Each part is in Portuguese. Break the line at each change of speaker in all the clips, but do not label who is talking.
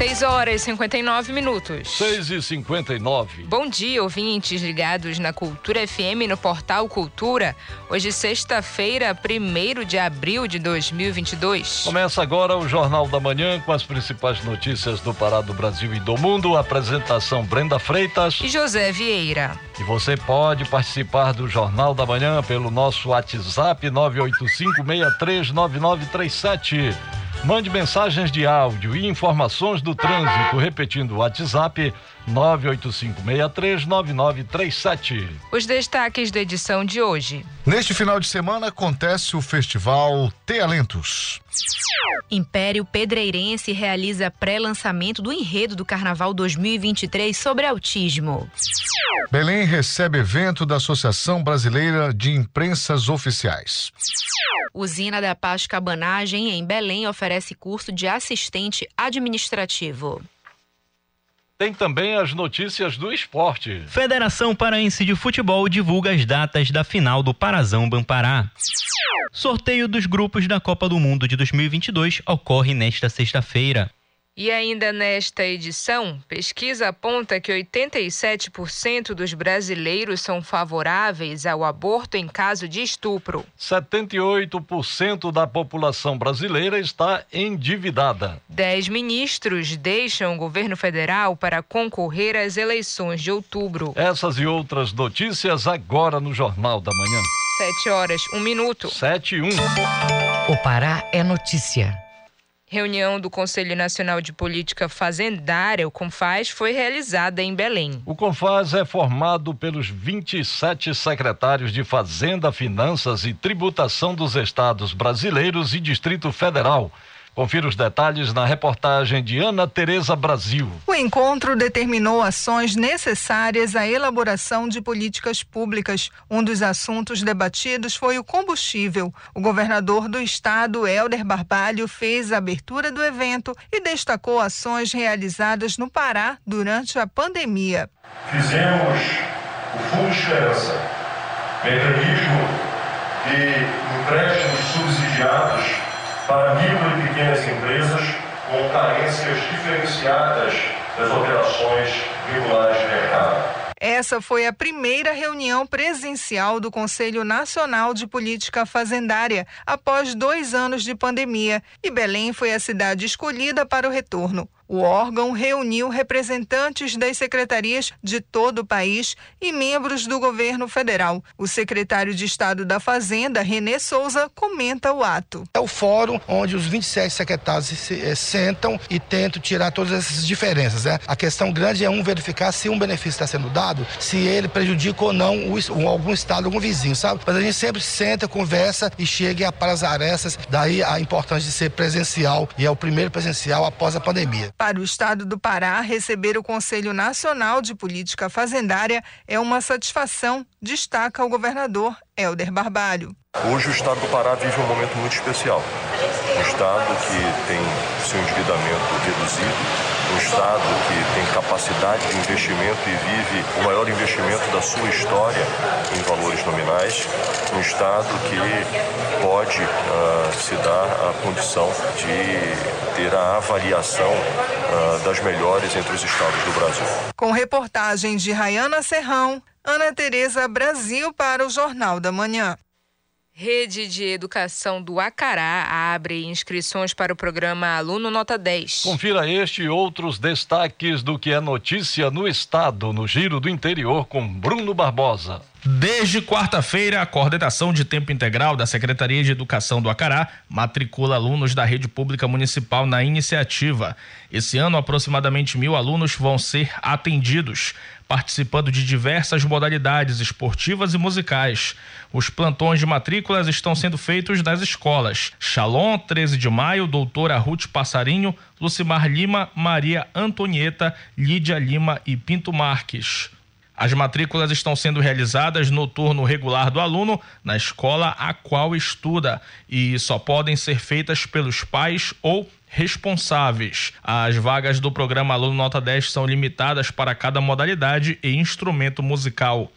6 horas e 59 minutos.
6 e 59.
Bom dia, ouvintes ligados na Cultura FM no portal Cultura. Hoje, sexta-feira, 1 de abril de 2022.
Começa agora o Jornal da Manhã com as principais notícias do Pará, do Brasil e do mundo. Apresentação Brenda Freitas
e José Vieira.
E você pode participar do Jornal da Manhã pelo nosso WhatsApp 985639937. Mande mensagens de áudio e informações do trânsito, repetindo o WhatsApp 985639937.
Os destaques da edição de hoje.
Neste final de semana acontece o festival Tealentos.
Império Pedreirense realiza pré-lançamento do enredo do Carnaval 2023 sobre autismo.
Belém recebe evento da Associação Brasileira de Imprensas Oficiais.
Usina da Paz Cabanagem, em Belém, oferece curso de assistente administrativo.
Tem também as notícias do esporte.
Federação Paraense de Futebol divulga as datas da final do Parazão Bampará. Sorteio dos grupos da Copa do Mundo de 2022 ocorre nesta sexta-feira.
E ainda nesta edição, pesquisa aponta que 87% dos brasileiros são favoráveis ao aborto em caso de estupro.
78% da população brasileira está endividada.
Dez ministros deixam o governo federal para concorrer às eleições de outubro.
Essas e outras notícias agora no Jornal da Manhã.
Sete horas, um minuto.
Sete e um.
O Pará é notícia.
Reunião do Conselho Nacional de Política Fazendária, o CONFAS, foi realizada em Belém.
O CONFAS é formado pelos 27 secretários de Fazenda, Finanças e Tributação dos estados brasileiros e Distrito Federal Confira os detalhes na reportagem de Ana Tereza Brasil.
O encontro determinou ações necessárias à elaboração de políticas públicas. Um dos assuntos debatidos foi o combustível. O governador do estado, Helder Barbalho, fez a abertura do evento e destacou ações realizadas no Pará durante a pandemia.
Fizemos o Fundo Esperança, mecanismo de empréstimos subsidiados para micro e pequenas empresas com carências diferenciadas das operações regulares de mercado.
Essa foi a primeira reunião presencial do Conselho Nacional de Política Fazendária após dois anos de pandemia e Belém foi a cidade escolhida para o retorno. O órgão reuniu representantes das secretarias de todo o país e membros do governo federal. O secretário de Estado da Fazenda, Renê Souza, comenta o ato.
É o fórum onde os 27 secretários se, eh, sentam e tentam tirar todas essas diferenças. Né? A questão grande é um verificar se um benefício está sendo dado, se ele prejudica ou não o, algum estado, algum vizinho, sabe? Mas a gente sempre senta, conversa e chega para as arestas. Daí a importância de ser presencial e é o primeiro presencial após a pandemia.
Para o estado do Pará, receber o Conselho Nacional de Política Fazendária é uma satisfação, destaca o governador Helder Barbalho.
Hoje o estado do Pará vive um momento muito especial. Um estado que tem seu endividamento reduzido, um Estado que tem capacidade de investimento e vive o maior investimento da sua história em valores nominais, um Estado que pode uh, se dar a condição de ter a avaliação uh, das melhores entre os estados do Brasil.
Com reportagem de Rayana Serrão, Ana Tereza Brasil para o Jornal da Manhã.
Rede de Educação do Acará abre inscrições para o programa Aluno Nota 10.
Confira este e outros destaques do que é notícia no estado, no Giro do Interior, com Bruno Barbosa.
Desde quarta-feira, a coordenação de tempo integral da Secretaria de Educação do Acará matricula alunos da rede pública municipal na iniciativa. Esse ano, aproximadamente mil alunos vão ser atendidos participando de diversas modalidades esportivas e musicais. Os plantões de matrículas estão sendo feitos nas escolas Shalom, 13 de maio, Doutora Ruth Passarinho, Lucimar Lima, Maria Antonieta, Lídia Lima e Pinto Marques. As matrículas estão sendo realizadas no turno regular do aluno na escola a qual estuda e só podem ser feitas pelos pais ou responsáveis. As vagas do programa Aluno Nota 10 são limitadas para cada modalidade e instrumento musical.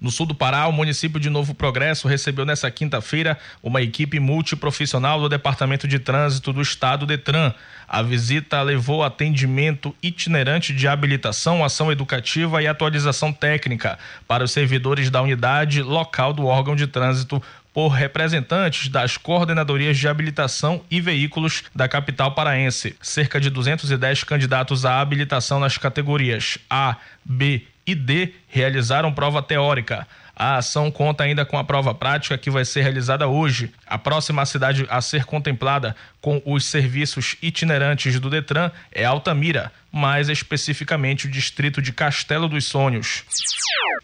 No sul do Pará, o município de Novo Progresso recebeu nesta quinta-feira uma equipe multiprofissional do Departamento de Trânsito do Estado Detran. A visita levou atendimento itinerante de habilitação, ação educativa e atualização técnica para os servidores da unidade local do órgão de trânsito por representantes das coordenadorias de habilitação e veículos da capital paraense. Cerca de 210 candidatos à habilitação nas categorias A, B e D realizaram prova teórica. A ação conta ainda com a prova prática que vai ser realizada hoje. A próxima cidade a ser contemplada com os serviços itinerantes do Detran é Altamira, mais especificamente o distrito de Castelo dos Sonhos.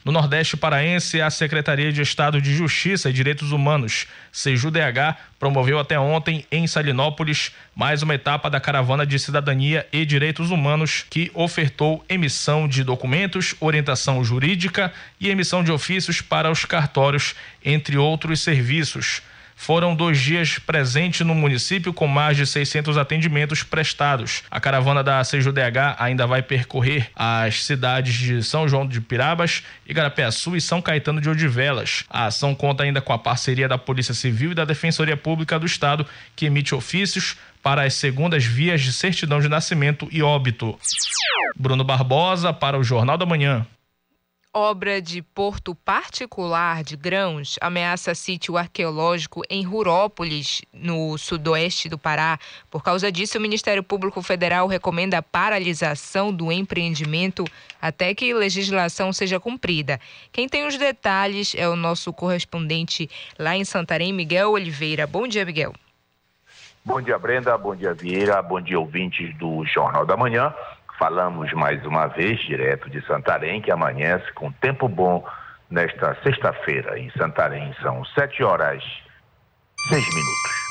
No Nordeste Paraense, a Secretaria de Estado de Justiça e Direitos Humanos, SEJUDH, promoveu até ontem em Salinópolis mais uma etapa da Caravana de Cidadania e Direitos Humanos que ofertou emissão de documentos, orientação jurídica e emissão de ofícios para os cartórios, entre outros serviços. Foram dois dias presentes no município com mais de 600 atendimentos prestados. A caravana da CJDH ainda vai percorrer as cidades de São João de Pirabas, Igarapé-Sul e São Caetano de Odivelas. A ação conta ainda com a parceria da Polícia Civil e da Defensoria Pública do Estado, que emite ofícios para as segundas vias de certidão de nascimento e óbito. Bruno Barbosa para o Jornal da Manhã
obra de porto particular de grãos ameaça sítio arqueológico em Rurópolis, no sudoeste do Pará. Por causa disso, o Ministério Público Federal recomenda a paralisação do empreendimento até que legislação seja cumprida. Quem tem os detalhes é o nosso correspondente lá em Santarém, Miguel Oliveira. Bom dia, Miguel.
Bom dia, Brenda. Bom dia, Vieira. Bom dia, ouvintes do Jornal da Manhã. Falamos mais uma vez, direto de Santarém, que amanhece com tempo bom nesta sexta-feira em Santarém. São sete horas seis minutos.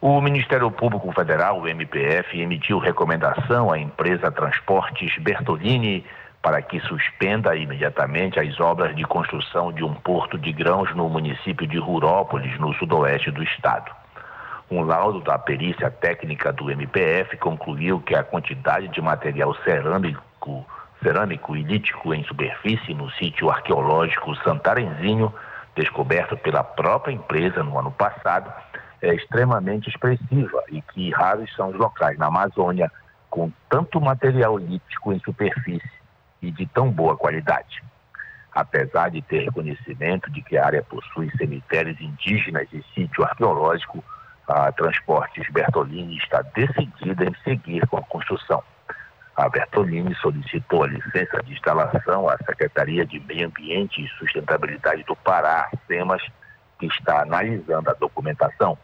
O Ministério Público Federal, o MPF, emitiu recomendação à empresa Transportes Bertolini para que suspenda imediatamente as obras de construção de um porto de grãos no município de Rurópolis, no sudoeste do estado. Um laudo da perícia técnica do MPF concluiu que a quantidade de material cerâmico, cerâmico e lítico em superfície no sítio arqueológico Santarenzinho, descoberto pela própria empresa no ano passado, é extremamente expressiva e que raros são os locais na Amazônia com tanto material lítico em superfície e de tão boa qualidade. Apesar de ter reconhecimento de que a área possui cemitérios indígenas e sítio arqueológico, a Transportes Bertolini está decidida em seguir com a construção. A Bertolini solicitou a licença de instalação à Secretaria de Meio Ambiente e Sustentabilidade do Pará, SEMAS, que está analisando a documentação.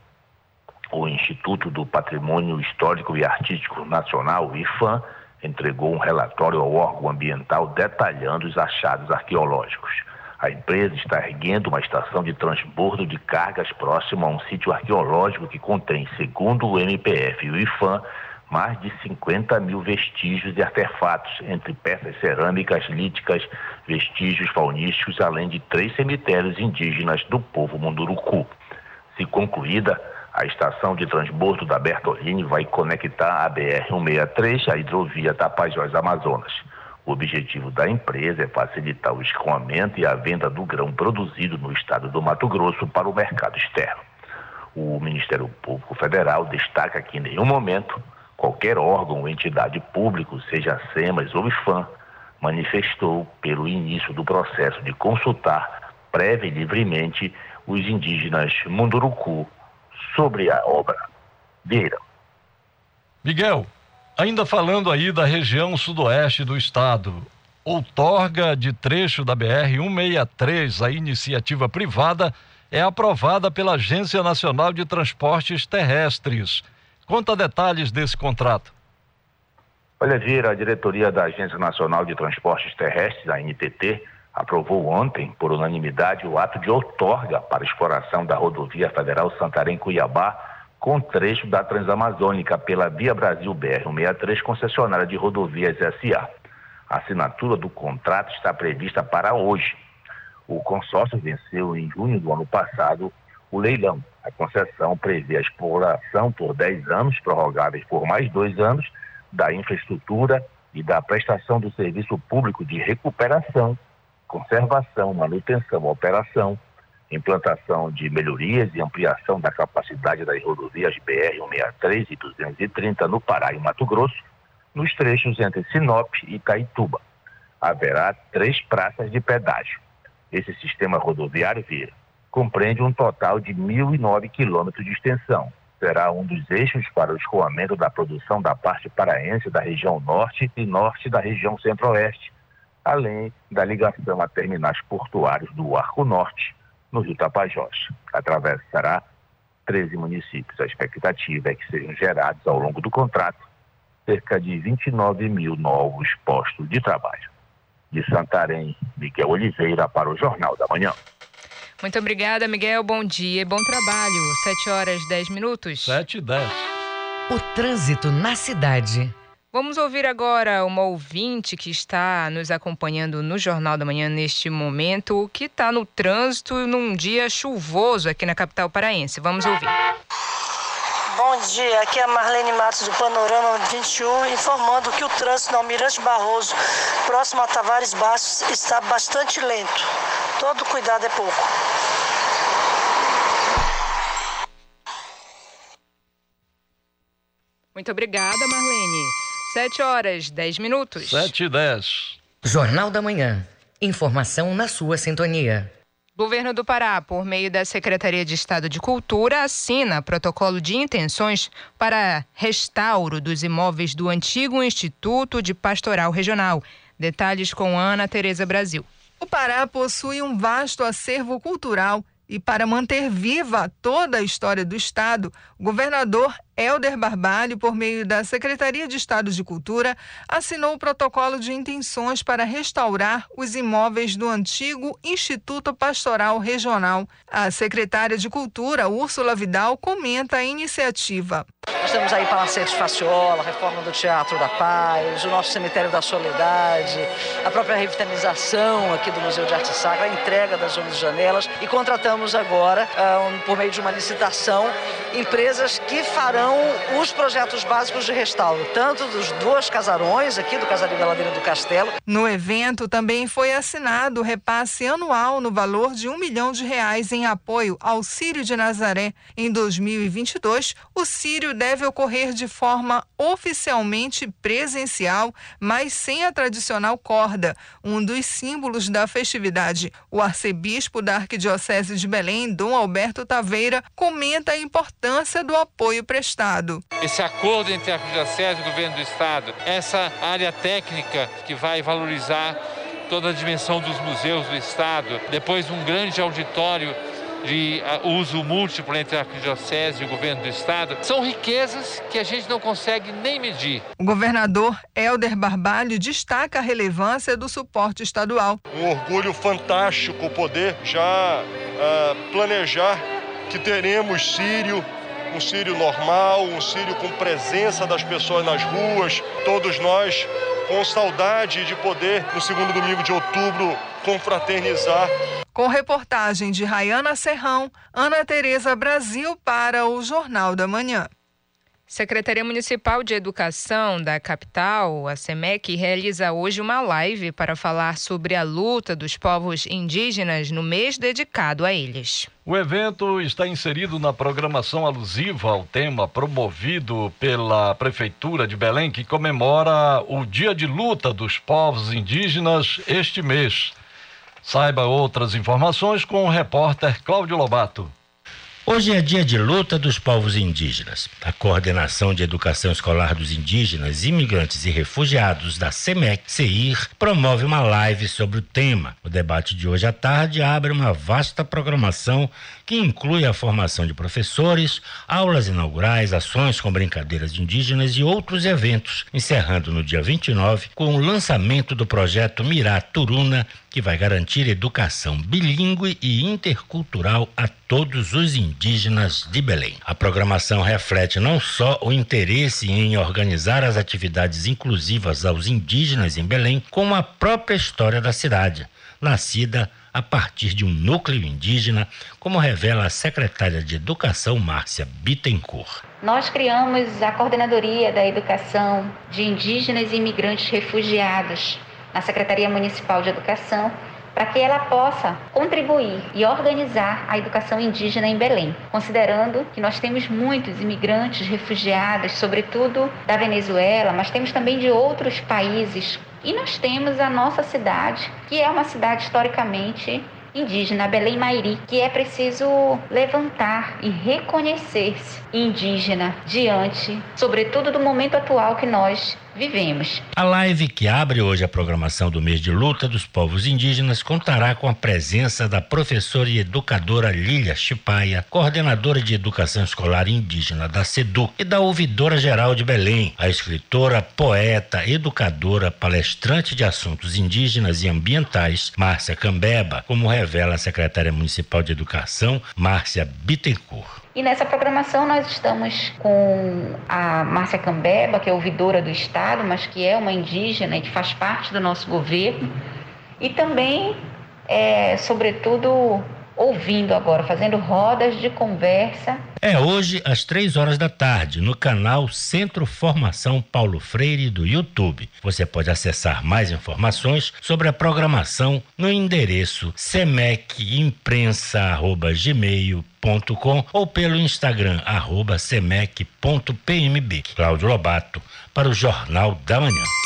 O Instituto do Patrimônio Histórico e Artístico Nacional, IFAM, entregou um relatório ao órgão ambiental detalhando os achados arqueológicos. A empresa está erguendo uma estação de transbordo de cargas próxima a um sítio arqueológico que contém, segundo o MPF e o IFAM, mais de 50 mil vestígios e artefatos, entre peças cerâmicas, líticas, vestígios faunísticos, além de três cemitérios indígenas do povo Munduruku. Se concluída, a estação de transbordo da Bertolini vai conectar a BR-163 à hidrovia Tapajós Amazonas. O objetivo da empresa é facilitar o escoamento e a venda do grão produzido no estado do Mato Grosso para o mercado externo. O Ministério Público Federal destaca que em nenhum momento qualquer órgão ou entidade público, seja SEMAS ou IFAM, manifestou pelo início do processo de consultar prévia e livremente os indígenas Munduruku sobre a obra. Vieira.
Miguel, Ainda falando aí da região sudoeste do estado, outorga de trecho da BR-163, a iniciativa privada, é aprovada pela Agência Nacional de Transportes Terrestres. Conta detalhes desse contrato.
Olha, Vira, a diretoria da Agência Nacional de Transportes Terrestres, a NTT, aprovou ontem, por unanimidade, o ato de outorga para exploração da rodovia federal Santarém-Cuiabá com trecho da Transamazônica pela Via Brasil BR-163, concessionária de rodovias SA. A assinatura do contrato está prevista para hoje. O consórcio venceu em junho do ano passado o leilão. A concessão prevê a exploração por 10 anos, prorrogáveis por mais dois anos, da infraestrutura e da prestação do serviço público de recuperação, conservação, manutenção, operação, implantação de melhorias e ampliação da capacidade das rodovias BR-163 e 230 no Pará e Mato Grosso, nos trechos entre Sinop e Itaituba. Haverá três praças de pedágio. Esse sistema rodoviário vira compreende um total de 1.009 quilômetros de extensão. Será um dos eixos para o escoamento da produção da parte paraense da região norte e norte da região centro-oeste, além da ligação a terminais portuários do Arco Norte, no Rio Tapajós. Atravessará 13 municípios. A expectativa é que sejam gerados ao longo do contrato cerca de 29 mil novos postos de trabalho. De Santarém, Miguel Oliveira para o Jornal da Manhã.
Muito obrigada, Miguel. Bom dia e bom trabalho. 7 horas 10 minutos.
7 e 10.
O trânsito na cidade.
Vamos ouvir agora uma ouvinte que está nos acompanhando no Jornal da Manhã neste momento, que está no trânsito num dia chuvoso aqui na capital paraense. Vamos ouvir.
Bom dia, aqui é a Marlene Matos do Panorama 21, informando que o trânsito no Almirante Barroso, próximo a Tavares Baixos, está bastante lento. Todo cuidado é pouco.
Muito obrigada, Marlene. 7 horas, 10 minutos.
7 e 10.
Jornal da Manhã. Informação na sua sintonia.
Governo do Pará, por meio da Secretaria de Estado de Cultura, assina protocolo de intenções para restauro dos imóveis do antigo Instituto de Pastoral Regional. Detalhes com Ana Tereza Brasil.
O Pará possui um vasto acervo cultural e para manter viva toda a história do Estado, o governador Helder Barbalho, por meio da Secretaria de Estado de Cultura, assinou o protocolo de intenções para restaurar os imóveis do antigo Instituto Pastoral Regional. A secretária de Cultura, Úrsula Vidal, comenta a iniciativa.
Nós temos aí Palacete Faciola, reforma do Teatro da Paz, o nosso Cemitério da Soledade, a própria revitalização aqui do Museu de Arte Sacra, a entrega das 11 janelas e contratamos agora, um, por meio de uma licitação, empresas que farão os projetos básicos de restauro, tanto dos dois casarões aqui do Casarinho da Ladeira do Castelo.
No evento também foi assinado o repasse anual no valor de um milhão de reais em apoio ao Sírio de Nazaré. Em 2022, o Sírio deve ocorrer de forma oficialmente presencial, mas sem a tradicional corda, um dos símbolos da festividade. O arcebispo da Arquidiocese de Belém, Dom Alberto Taveira, comenta a importância do apoio prestado.
Esse acordo entre a Arquidiocese e o governo do estado, essa área técnica que vai valorizar toda a dimensão dos museus do estado, depois um grande auditório de uh, uso múltiplo entre a Arquidiocese e o governo do Estado, são riquezas que a gente não consegue nem medir.
O governador Helder Barbalho destaca a relevância do suporte estadual.
Um orgulho fantástico poder já uh, planejar que teremos Sírio, um Sírio normal, um Sírio com presença das pessoas nas ruas, todos nós com saudade de poder, no segundo domingo de outubro, confraternizar.
Com reportagem de Rayana Serrão, Ana Tereza Brasil para o Jornal da Manhã.
Secretaria Municipal de Educação da capital, a SEMEC, realiza hoje uma live para falar sobre a luta dos povos indígenas no mês dedicado a eles.
O evento está inserido na programação alusiva ao tema promovido pela Prefeitura de Belém, que comemora o Dia de Luta dos Povos Indígenas este mês. Saiba outras informações com o repórter Cláudio Lobato.
Hoje é dia de luta dos povos indígenas. A Coordenação de Educação Escolar dos Indígenas, Imigrantes e Refugiados da CEMEC, CEIR, promove uma live sobre o tema. O debate de hoje à tarde abre uma vasta programação que inclui a formação de professores, aulas inaugurais, ações com brincadeiras indígenas e outros eventos, encerrando no dia 29 com o lançamento do projeto Mirá Turuna, que vai garantir educação bilíngue e intercultural a todos os indígenas de Belém. A programação reflete não só o interesse em organizar as atividades inclusivas aos indígenas em Belém, como a própria história da cidade, nascida
a partir de um núcleo indígena, como revela a secretária de Educação, Márcia Bittencourt.
Nós criamos a Coordenadoria da Educação de Indígenas e Imigrantes Refugiados na Secretaria Municipal de Educação para que ela possa contribuir e organizar a educação indígena em Belém, considerando que nós temos muitos imigrantes, refugiados, sobretudo da Venezuela, mas temos também de outros países. E nós temos a nossa cidade, que é uma cidade historicamente indígena, Belém Mairi, que é preciso levantar e reconhecer-se indígena diante, sobretudo do momento atual que nós vivemos.
A live que abre hoje a programação do mês de luta dos povos indígenas contará com a presença da professora e educadora Lília Chipaia, coordenadora de educação escolar indígena da SEDU, e da ouvidora geral de Belém, a escritora, poeta, educadora, palestrante de assuntos indígenas e ambientais, Márcia Cambeba, como revela a secretária municipal de educação, Márcia Bittencourt.
E nessa programação nós estamos com a Márcia Cambeba, que é ouvidora do Estado, mas que é uma indígena e que faz parte do nosso governo. E também, é, sobretudo, ouvindo agora, fazendo rodas de conversa.
É hoje às três horas da tarde no canal Centro Formação Paulo Freire do YouTube. Você pode acessar mais informações sobre a programação no endereço semequimprensa@gmail.com ou pelo Instagram arroba semec.pmb. Cláudio Lobato para o Jornal da Manhã.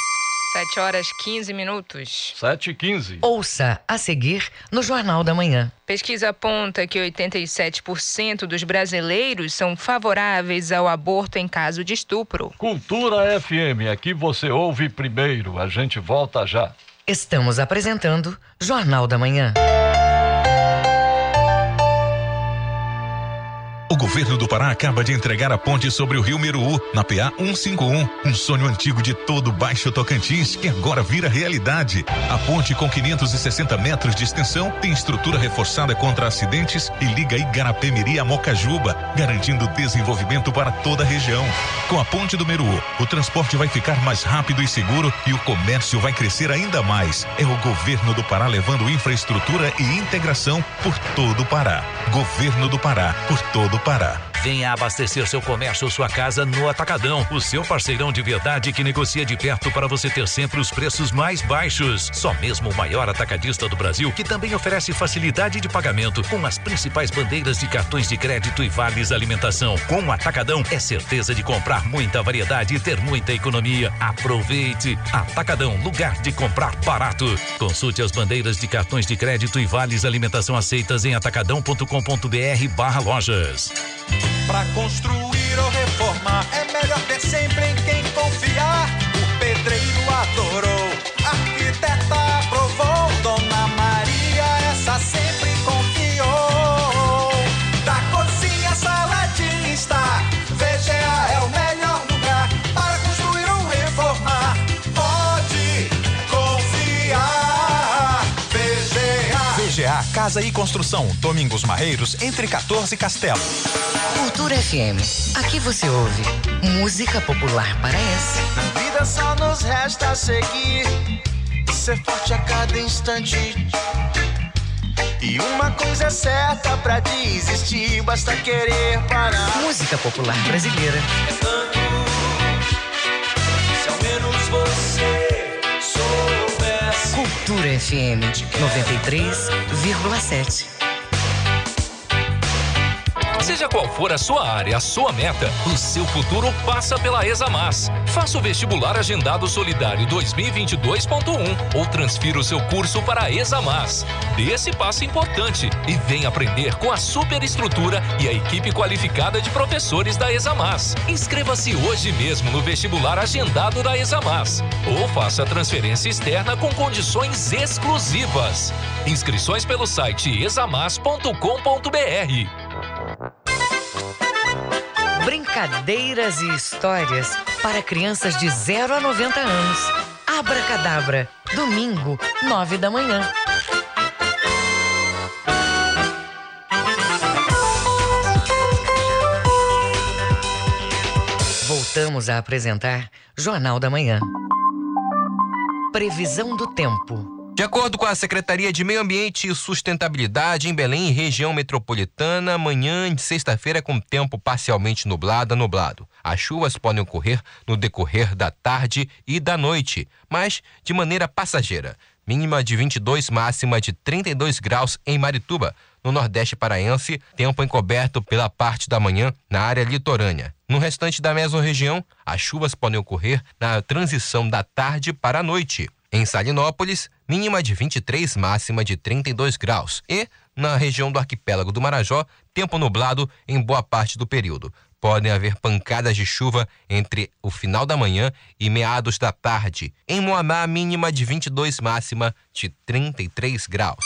7 horas 15 minutos.
7 e 15.
Ouça a seguir no Jornal da Manhã.
Pesquisa aponta que 87% dos brasileiros são favoráveis ao aborto em caso de estupro.
Cultura FM, aqui você ouve primeiro. A gente volta já.
Estamos apresentando Jornal da Manhã.
O governo do Pará acaba de entregar a ponte sobre o rio Meruú, na PA 151. Um sonho antigo de todo o Baixo Tocantins que agora vira realidade. A ponte com 560 metros de extensão tem estrutura reforçada contra acidentes e liga Igarapé-Miri a Mocajuba, garantindo desenvolvimento para toda a região. Com a ponte do Meruú, o transporte vai ficar mais rápido e seguro e o comércio vai crescer ainda mais. É o governo do Pará levando infraestrutura e integração por todo o Pará. Governo do Pará, por todo o Pará.
Venha abastecer seu comércio ou sua casa no Atacadão, o seu parceirão de verdade que negocia de perto para você ter sempre os preços mais baixos. Só mesmo o maior atacadista do Brasil, que também oferece facilidade de pagamento com as principais bandeiras de cartões de crédito e vales alimentação. Com o Atacadão é certeza de comprar muita variedade e ter muita economia. Aproveite! Atacadão, lugar de comprar barato. Consulte as bandeiras de cartões de crédito e vales alimentação aceitas em atacadão.com.br/barra lojas.
Pra construir ou reformar é melhor ter sempre em
Casa e Construção, Domingos Marreiros, entre 14 e Castelo.
Cultura FM. Aqui você ouve música popular paraense.
Na vida só nos resta seguir, ser forte a cada instante. E uma coisa é certa pra desistir, basta querer parar.
Música popular brasileira.
Se
Cultura FM 93,7.
Seja qual for a sua área, a sua meta, o seu futuro passa pela Examas. Faça o vestibular agendado solidário 2022.1 ou transfira o seu curso para a Examas. Dê esse passo importante e venha aprender com a superestrutura e a equipe qualificada de professores da Examas. Inscreva-se hoje mesmo no vestibular agendado da Examas ou faça transferência externa com condições exclusivas. Inscrições pelo site examas.com.br.
Brincadeiras e histórias para crianças de 0 a 90 anos. Abracadabra, domingo, 9 da manhã. Voltamos a apresentar Jornal da Manhã. Previsão do tempo.
De acordo com a Secretaria de Meio Ambiente e Sustentabilidade em Belém, região metropolitana, amanhã de sexta-feira com tempo parcialmente nublado nublado. As chuvas podem ocorrer no decorrer da tarde e da noite, mas de maneira passageira. Mínima de 22, máxima de 32 graus em Marituba. No Nordeste Paraense, tempo encoberto pela parte da manhã na área litorânea. No restante da mesorregião, as chuvas podem ocorrer na transição da tarde para a noite. Em Salinópolis, mínima de 23, máxima de 32 graus. E, na região do arquipélago do Marajó, tempo nublado em boa parte do período. Podem haver pancadas de chuva entre o final da manhã e meados da tarde. Em Moamá, mínima de 22, máxima de 33 graus.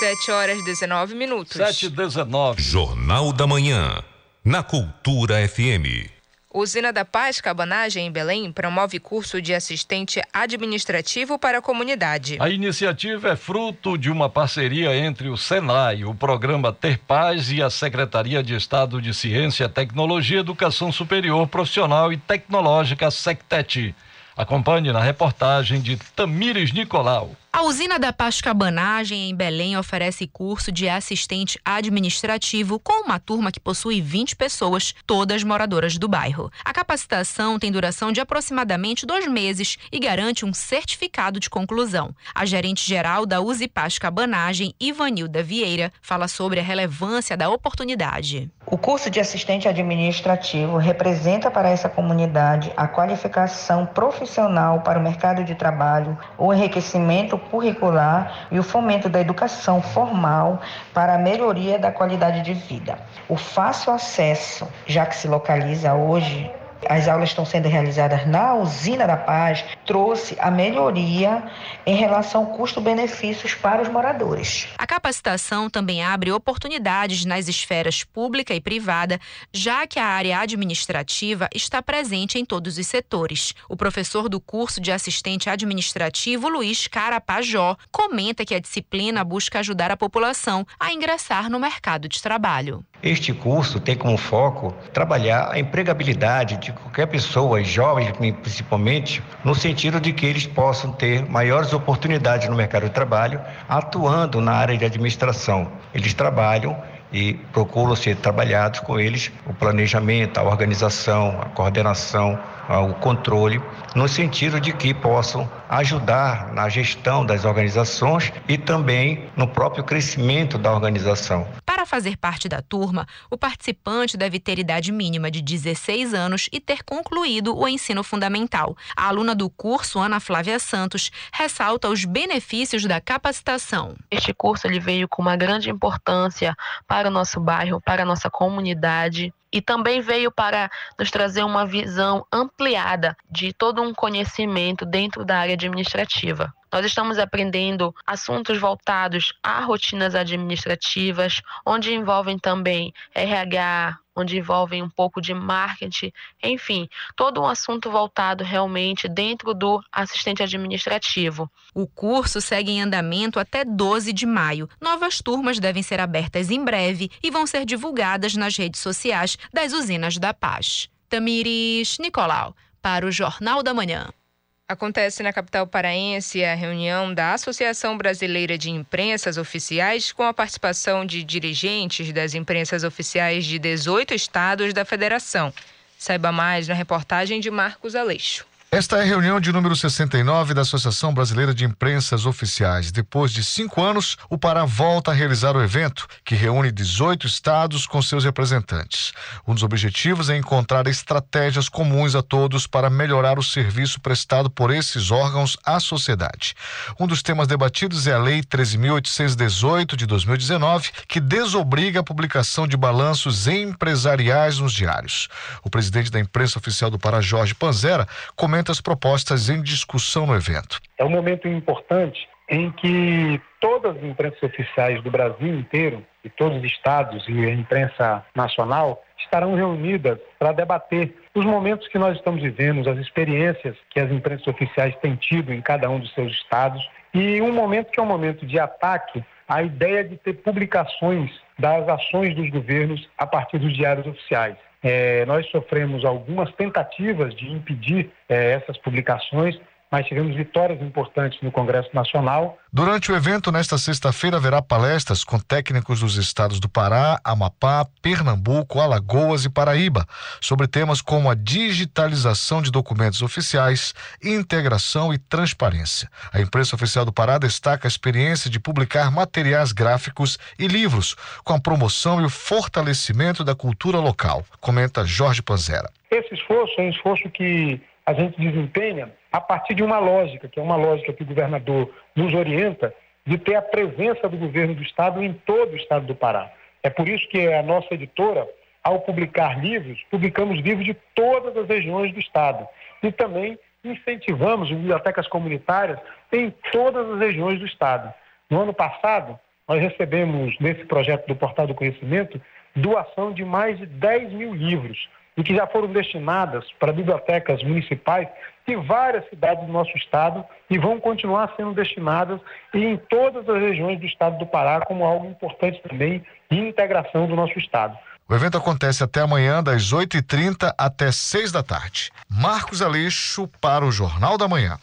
7 horas e 19 minutos.
7 e 19.
Jornal da Manhã, na Cultura FM.
Usina da Paz Cabanagem, em Belém, promove curso de assistente administrativo para a comunidade.
A iniciativa é fruto de uma parceria entre o Senai, o programa Ter Paz e a Secretaria de Estado de Ciência, Tecnologia, Educação Superior, Profissional e Tecnológica, SECTET. Acompanhe na reportagem de Tamires Nicolau.
A usina da Pascabanagem, em Belém, oferece curso de assistente administrativo com uma turma que possui 20 pessoas, todas moradoras do bairro. A capacitação tem duração de aproximadamente dois meses e garante um certificado de conclusão. A gerente-geral da Uzi Pascabanagem, Ivanilda Vieira, fala sobre a relevância da oportunidade.
O curso de assistente administrativo representa para essa comunidade a qualificação profissional para o mercado de trabalho, o enriquecimento curricular e o fomento da educação formal para a melhoria da qualidade de vida. O fácil acesso, já que se localiza hoje as aulas estão sendo realizadas na Usina da Paz, trouxe a melhoria em relação custo-benefícios para os moradores.
A capacitação também abre oportunidades nas esferas pública e privada, já que a área administrativa está presente em todos os setores. O professor do curso de assistente administrativo, Luiz Carapajó, comenta que a disciplina busca ajudar a população a ingressar no mercado de trabalho.
Este curso tem como foco trabalhar a empregabilidade de qualquer pessoa, jovens principalmente, no sentido de que eles possam ter maiores oportunidades no mercado de trabalho, atuando na área de administração. Eles trabalham e procuram ser trabalhados com eles o planejamento, a organização, a coordenação, o controle, no sentido de que possam ajudar na gestão das organizações e também no próprio crescimento da organização.
Para fazer parte da turma, o participante deve ter idade mínima de 16 anos e ter concluído o ensino fundamental. A aluna do curso, Ana Flávia Santos, ressalta os benefícios da capacitação.
Este curso ele veio com uma grande importância para o nosso bairro, para a nossa comunidade e também veio para nos trazer uma visão ampliada de todo um conhecimento dentro da área administrativa. Nós estamos aprendendo assuntos voltados a rotinas administrativas, onde envolvem também RH, onde envolvem um pouco de marketing, enfim, todo um assunto voltado realmente dentro do assistente administrativo.
O curso segue em andamento até 12 de maio. Novas turmas devem ser abertas em breve e vão ser divulgadas nas redes sociais das usinas da Paz. Tamires Nicolau, para o Jornal da Manhã.
Acontece na capital paraense a reunião da Associação Brasileira de Imprensas Oficiais, com a participação de dirigentes das imprensas oficiais de 18 estados da federação. Saiba mais na reportagem de Marcos Aleixo.
Esta é a reunião de número 69 da Associação Brasileira de Imprensas Oficiais. Depois de cinco anos, o Pará volta a realizar o evento, que reúne 18 estados com seus representantes. Um dos objetivos é encontrar estratégias comuns a todos para melhorar o serviço prestado por esses órgãos à sociedade. Um dos temas debatidos é a Lei 13.818 de 2019, que desobriga a publicação de balanços empresariais nos diários. O presidente da imprensa oficial do Pará, Jorge Panzera, comenta as propostas em discussão no evento.
É um momento importante em que todas as imprensas oficiais do Brasil inteiro, e todos os estados e a imprensa nacional, estarão reunidas para debater os momentos que nós estamos vivendo, as experiências que as imprensas oficiais têm tido em cada um dos seus estados, e um momento que é um momento de ataque à ideia de ter publicações das ações dos governos a partir dos diários oficiais. É, nós sofremos algumas tentativas de impedir é, essas publicações mas tivemos vitórias importantes no Congresso Nacional.
Durante o evento, nesta sexta-feira, haverá palestras com técnicos dos estados do Pará, Amapá, Pernambuco, Alagoas e Paraíba, sobre temas como a digitalização de documentos oficiais, integração e transparência. A imprensa oficial do Pará destaca a experiência de publicar materiais gráficos e livros, com a promoção e o fortalecimento da cultura local, comenta Jorge Panzera.
Esse esforço é um esforço que a gente desempenha a partir de uma lógica, que é uma lógica que o governador nos orienta, de ter a presença do governo do Estado em todo o Estado do Pará. É por isso que a nossa editora, ao publicar livros, publicamos livros de todas as regiões do Estado. E também incentivamos bibliotecas comunitárias em todas as regiões do Estado. No ano passado, nós recebemos, nesse projeto do Portal do Conhecimento, doação de mais de 10 mil livros e que já foram destinadas para bibliotecas municipais de várias cidades do nosso estado e vão continuar sendo destinadas em todas as regiões do estado do Pará como algo importante também de integração do nosso estado.
O evento acontece até amanhã, das 8h30 até 6 da tarde. Marcos Aleixo para o Jornal da Manhã.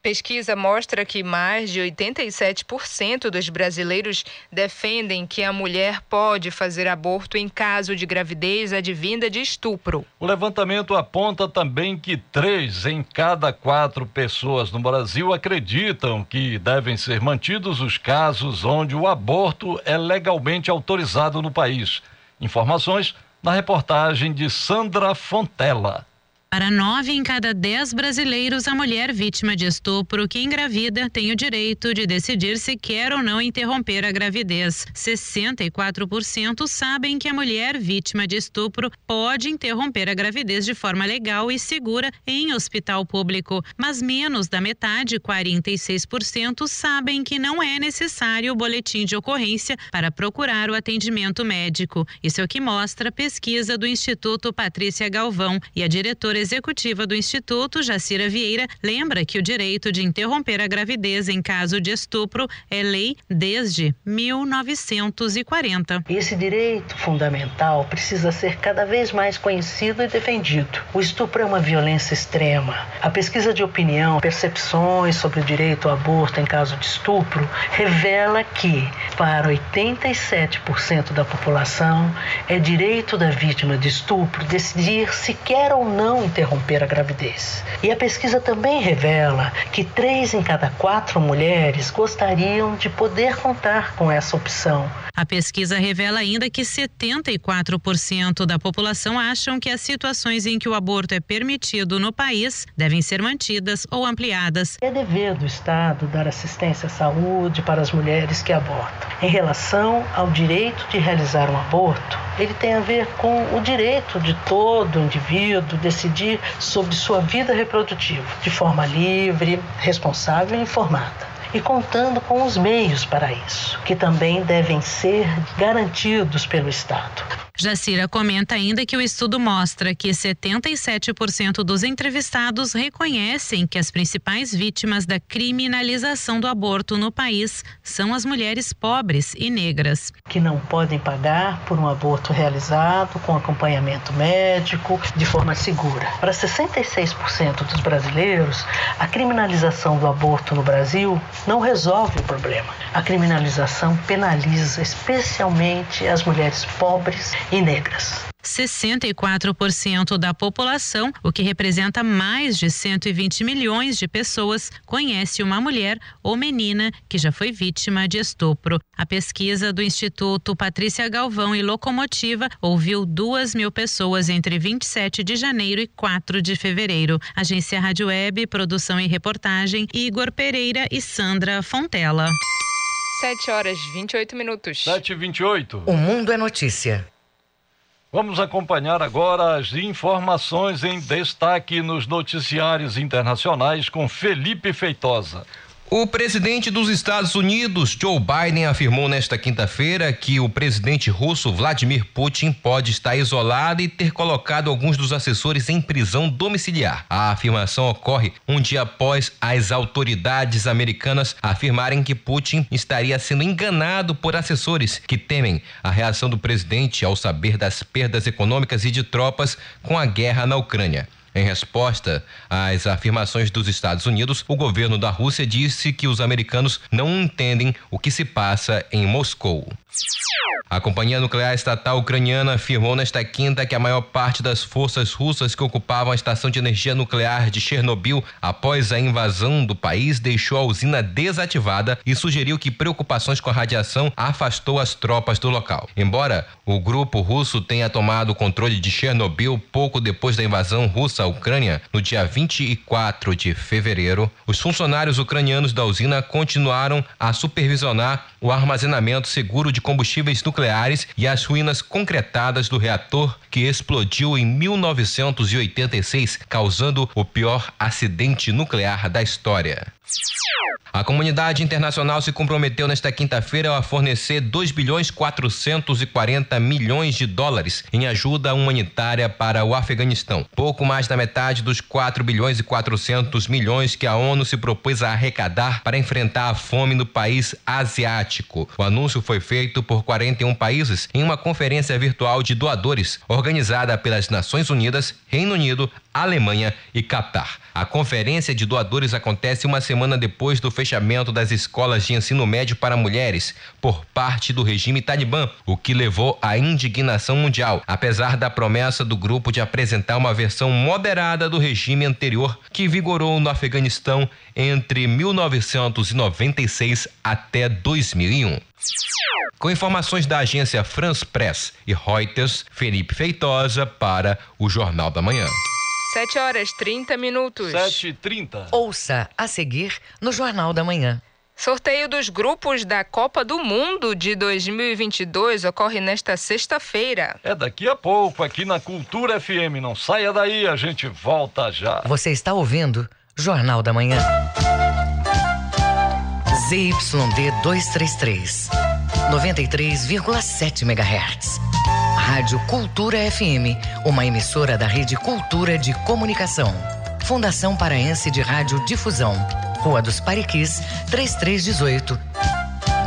Pesquisa mostra que mais de 87% dos brasileiros defendem que a mulher pode fazer aborto em caso de gravidez advinda de estupro.
O levantamento aponta também que três em cada quatro pessoas no Brasil acreditam que devem ser mantidos os casos onde o aborto é legalmente autorizado no país. Informações na reportagem de Sandra Fontela.
Para nove em cada dez brasileiros, a mulher vítima de estupro que engravida tem o direito de decidir se quer ou não interromper a gravidez. 64% sabem que a mulher vítima de estupro pode interromper a gravidez de forma legal e segura em hospital público, mas menos da metade, 46%, sabem que não é necessário o boletim de ocorrência para procurar o atendimento médico. Isso é o que mostra a pesquisa do Instituto Patrícia Galvão e a diretora executiva do Instituto, Jacira Vieira, lembra que o direito de interromper a gravidez em caso de estupro é lei desde 1940.
Esse direito fundamental precisa ser cada vez mais conhecido e defendido. O estupro é uma violência extrema. A pesquisa de opinião, percepções sobre o direito ao aborto em caso de estupro, revela que, para 87% da população, é direito da vítima de estupro decidir se quer ou não interromper a gravidez. E a pesquisa também revela que três em cada quatro mulheres gostariam de poder contar com essa opção.
A pesquisa revela ainda que 74% da população acham que as situações em que o aborto é permitido no país devem ser mantidas ou ampliadas.
É dever do Estado dar assistência à saúde para as mulheres que abortam. Em relação ao direito de realizar um aborto, ele tem a ver com o direito de todo indivíduo decidir sobre sua vida reprodutiva de forma livre, responsável e informada e contando com os meios para isso, que também devem ser garantidos pelo Estado.
Jacira comenta ainda que o estudo mostra que 77% dos entrevistados reconhecem que as principais vítimas da criminalização do aborto no país são as mulheres pobres e negras.
Que não podem pagar por um aborto realizado com acompanhamento médico de forma segura. Para 66% dos brasileiros, a criminalização do aborto no Brasil não resolve o problema. A criminalização penaliza especialmente as mulheres pobres e negras.
64% da população, o que representa mais de 120 milhões de pessoas, conhece uma mulher ou menina que já foi vítima de estupro. A pesquisa do Instituto Patrícia Galvão e Locomotiva ouviu duas mil pessoas entre 27 de janeiro e 4 de fevereiro. Agência Rádio Web, produção e reportagem, Igor Pereira e Sandra Fontela.
7 horas 28 minutos.
7 e 28.
O Mundo é Notícia.
Vamos acompanhar agora as informações em destaque nos noticiários internacionais com Felipe Feitosa.
O presidente dos Estados Unidos, Joe Biden, afirmou nesta quinta-feira que o presidente russo Vladimir Putin pode estar isolado e ter colocado alguns dos assessores em prisão domiciliar. A afirmação ocorre um dia após as autoridades americanas afirmarem que Putin estaria sendo enganado por assessores que temem a reação do presidente ao saber das perdas econômicas e de tropas com a guerra na Ucrânia. Em resposta às afirmações dos Estados Unidos, o governo da Rússia disse que os americanos não entendem o que se passa em Moscou. A companhia nuclear estatal ucraniana afirmou nesta quinta que a maior parte das forças russas que ocupavam a estação de energia nuclear de Chernobyl após a invasão do país deixou a usina desativada e sugeriu que preocupações com a radiação afastou as tropas do local. Embora o grupo russo tenha tomado o controle de Chernobyl pouco depois da invasão russa Ucrânia, no dia 24 de fevereiro, os funcionários ucranianos da usina continuaram a supervisionar o armazenamento seguro de combustíveis nucleares e as ruínas concretadas do reator que explodiu em 1986, causando o pior acidente nuclear da história. A comunidade internacional se comprometeu nesta quinta-feira a fornecer 2 bilhões 440 milhões de dólares em ajuda humanitária para o Afeganistão. Pouco mais da metade dos 4 bilhões e 400 milhões que a ONU se propôs a arrecadar para enfrentar a fome no país asiático. O anúncio foi feito por 41 países em uma conferência virtual de doadores organizada pelas Nações Unidas, Reino Unido, Alemanha e Catar. A conferência de doadores acontece uma semana depois do fechamento das escolas de ensino médio para mulheres por parte do regime talibã, o que levou à indignação mundial, apesar da promessa do grupo de apresentar uma versão moderada do regime anterior que vigorou no Afeganistão entre 1996 até 2001. Com informações da agência France Press e Reuters, Felipe Feitosa para o Jornal da Manhã.
7 horas 30 minutos.
7h30.
Ouça a seguir no Jornal da Manhã.
Sorteio dos grupos da Copa do Mundo de 2022 ocorre nesta sexta-feira.
É daqui a pouco, aqui na Cultura FM. Não saia daí, a gente volta já.
Você está ouvindo Jornal da Manhã. ZYD 233, 93,7 MHz. Rádio Cultura FM, uma emissora da Rede Cultura de Comunicação. Fundação Paraense de Rádio Difusão. Rua dos Pariquis, 3318.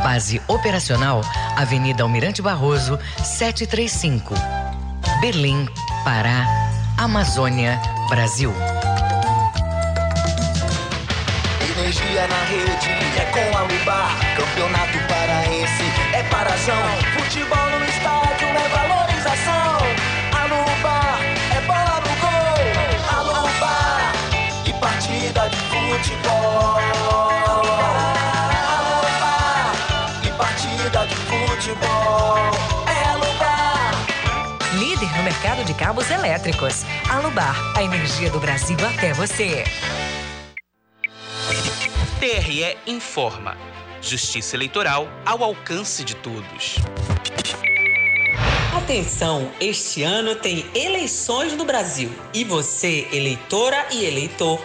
Base operacional, Avenida Almirante Barroso, 735. Berlim, Pará, Amazônia, Brasil.
Energia na rede é com a Lubar. Campeonato paraense é parazão.
Cabos elétricos. Alubar, a energia do Brasil até você.
TRE informa. Justiça Eleitoral ao alcance de todos.
Atenção, este ano tem eleições no Brasil e você, eleitora e eleitor,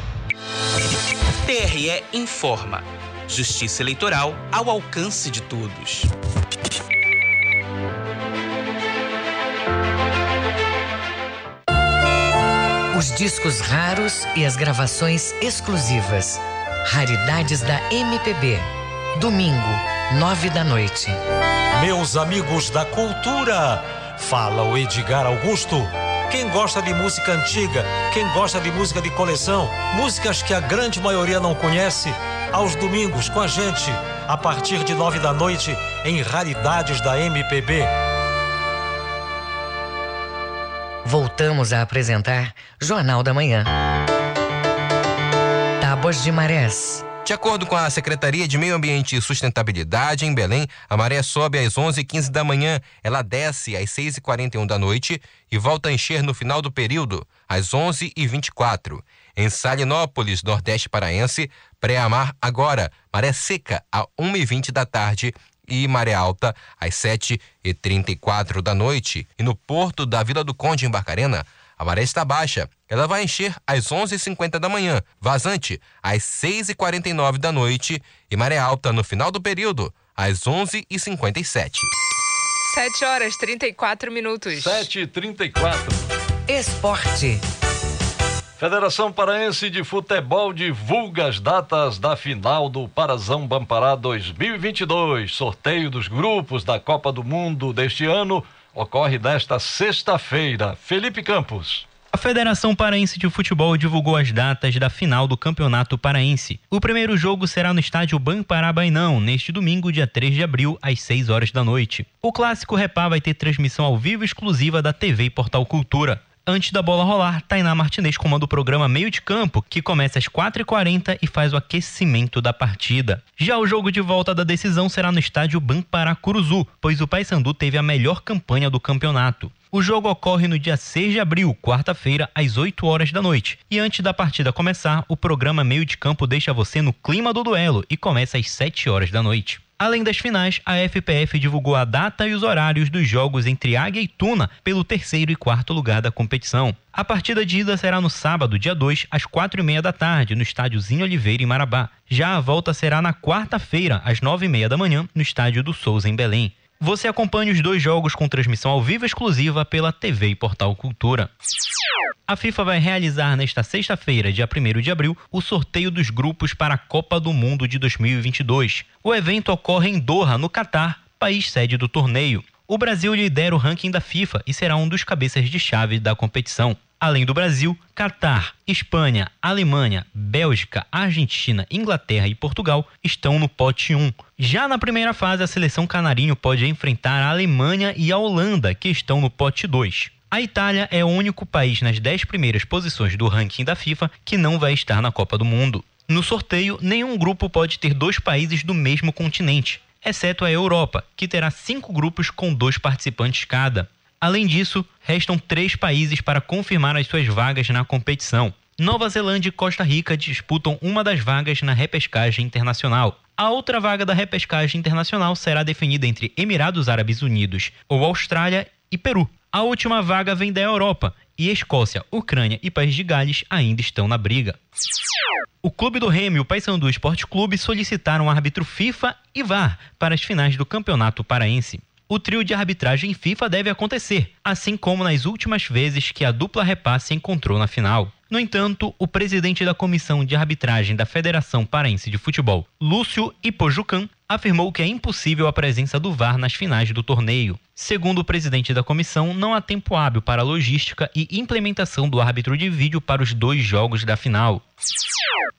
TRE informa. Justiça Eleitoral ao alcance de todos.
Os discos raros e as gravações exclusivas. Raridades da MPB. Domingo, nove da noite.
Meus amigos da cultura, fala o Edgar Augusto. Quem gosta de música antiga, quem gosta de música de coleção, músicas que a grande maioria não conhece, aos domingos com a gente, a partir de nove da noite, em Raridades da MPB.
Voltamos a apresentar Jornal da Manhã. Tábuas de Marés,
De acordo com a Secretaria de Meio Ambiente e Sustentabilidade, em Belém, a maré sobe às 11h15 da manhã, ela desce às 6h41 da noite e volta a encher no final do período, às 11h24. Em Salinópolis, Nordeste Paraense, pré-amar agora, maré seca, a 1h20 da tarde e maré alta às 7h34 da noite. E no porto da Vila do Conde, em Barcarena, a maré está baixa. Ela vai encher às 11h50 da manhã, vazante às 6h49 da noite e maré alta no final do período, às 11h57.
7 horas 34 minutos.
7h34.
Esporte.
Federação Paraense de Futebol divulga as datas da final do Parazão Bampará 2022. Sorteio dos grupos da Copa do Mundo deste ano ocorre nesta sexta-feira. Felipe Campos.
A Federação Paraense de Futebol divulgou as datas da final do Campeonato Paraense. O primeiro jogo será no estádio Bainão, neste domingo, dia 3 de abril, às 6 horas da noite. O clássico Repá vai ter transmissão ao vivo exclusiva da TV e Portal Cultura. Antes da bola rolar, Tainá Martinez comanda o programa Meio de Campo, que começa às 4h40 e faz o aquecimento da partida. Já o jogo de volta da decisão será no estádio Bamparacuruzu, pois o Paysandu teve a melhor campanha do campeonato. O jogo ocorre no dia 6 de abril, quarta-feira, às 8 horas da noite. E antes da partida começar, o programa Meio de Campo deixa você no clima do duelo e começa às 7 horas da noite. Além das finais, a FPF divulgou a data e os horários dos jogos entre Águia e Tuna pelo terceiro e quarto lugar da competição. A partida de ida será no sábado, dia 2, às quatro e meia da tarde, no estádio Zinho Oliveira, em Marabá. Já a volta será na quarta-feira, às nove e meia da manhã, no estádio do Souza, em Belém. Você acompanha os dois jogos com transmissão ao vivo exclusiva pela TV e Portal Cultura. A FIFA vai realizar nesta sexta-feira, dia 1 de abril, o sorteio dos grupos para a Copa do Mundo de 2022. O evento ocorre em Doha, no Catar, país sede do torneio. O Brasil lidera o ranking da FIFA e será um dos cabeças de chave da competição. Além do Brasil, Catar, Espanha, Alemanha, Bélgica, Argentina, Inglaterra e Portugal estão no pote 1. Já na primeira fase, a seleção canarinho pode enfrentar a Alemanha e a Holanda, que estão no pote 2. A Itália é o único país nas 10 primeiras posições do ranking da FIFA que não vai estar na Copa do Mundo. No sorteio, nenhum grupo pode ter dois países do mesmo continente, exceto a Europa, que terá cinco grupos com dois participantes cada. Além disso, restam três países para confirmar as suas vagas na competição. Nova Zelândia e Costa Rica disputam uma das vagas na repescagem internacional. A outra vaga da repescagem internacional será definida entre Emirados Árabes Unidos ou Austrália e Peru. A última vaga vem da Europa e Escócia, Ucrânia e País de Gales ainda estão na briga. O Clube do Remo e o Paysandu Esporte Clube solicitaram árbitro FIFA e VAR para as finais do Campeonato Paraense o trio de arbitragem FIFA deve acontecer, assim como nas últimas vezes que a dupla repasse se encontrou na final. No entanto, o presidente da comissão de arbitragem da Federação Paraense de Futebol, Lúcio Ipojucan, afirmou que é impossível a presença do VAR nas finais do torneio. Segundo o presidente da comissão, não há tempo hábil para a logística e implementação do árbitro de vídeo para os dois jogos da final.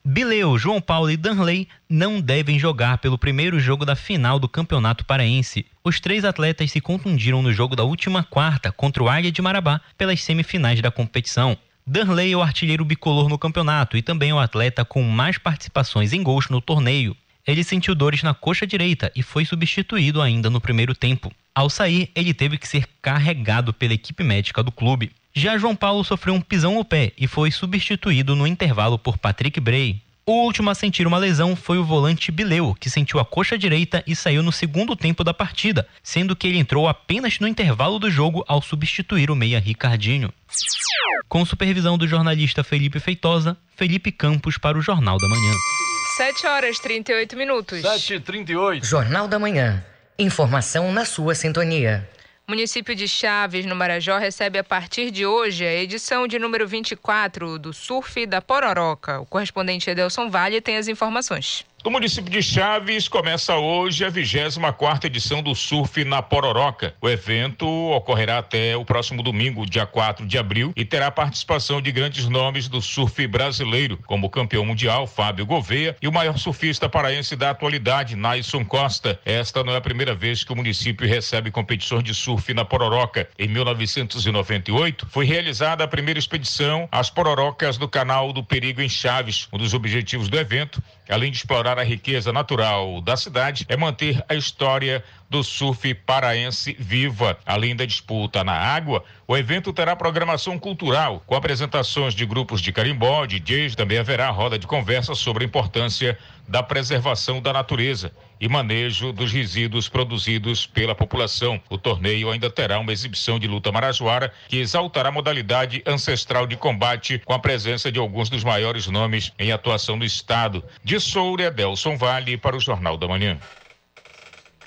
Bileu, João Paulo e Danley não devem jogar pelo primeiro jogo da final do Campeonato Paraense. Os três atletas se contundiram no jogo da última quarta contra o Águia de Marabá pelas semifinais da competição. Danley é o artilheiro bicolor no campeonato e também é o atleta com mais participações em gols no torneio. Ele sentiu dores na coxa direita e foi substituído ainda no primeiro tempo. Ao sair, ele teve que ser carregado pela equipe médica do clube. Já João Paulo sofreu um pisão no pé e foi substituído no intervalo por Patrick Bray. O último a sentir uma lesão foi o volante Bileu, que sentiu a coxa direita e saiu no segundo tempo da partida, sendo que ele entrou apenas no intervalo do jogo ao substituir o meia Ricardinho. Com supervisão do jornalista Felipe Feitosa, Felipe Campos para o Jornal da Manhã.
7 horas 38 minutos.
7 e 38
Jornal da Manhã. Informação na sua sintonia.
Município de Chaves, no Marajó, recebe a partir de hoje a edição de número 24 do Surf da Pororoca. O correspondente Edelson Vale tem as informações.
No município de Chaves, começa hoje a 24 edição do Surf na Pororoca. O evento ocorrerá até o próximo domingo, dia 4 de abril, e terá participação de grandes nomes do surf brasileiro, como o campeão mundial Fábio Gouveia e o maior surfista paraense da atualidade, Naison Costa. Esta não é a primeira vez que o município recebe competições de surf na Pororoca. Em 1998, foi realizada a primeira expedição às Pororocas do Canal do Perigo em Chaves. Um dos objetivos do evento, além de explorar a riqueza natural da cidade é manter a história do surf paraense viva. Além da disputa na água, o evento terá programação cultural, com apresentações de grupos de carimbó, DJs, também haverá roda de conversa sobre a importância da preservação da natureza e manejo dos resíduos produzidos pela população. O torneio ainda terá uma exibição de luta marajoara que exaltará a modalidade ancestral de combate com a presença de alguns dos maiores nomes em atuação no estado. De Soura, Delson Vale para o Jornal da Manhã.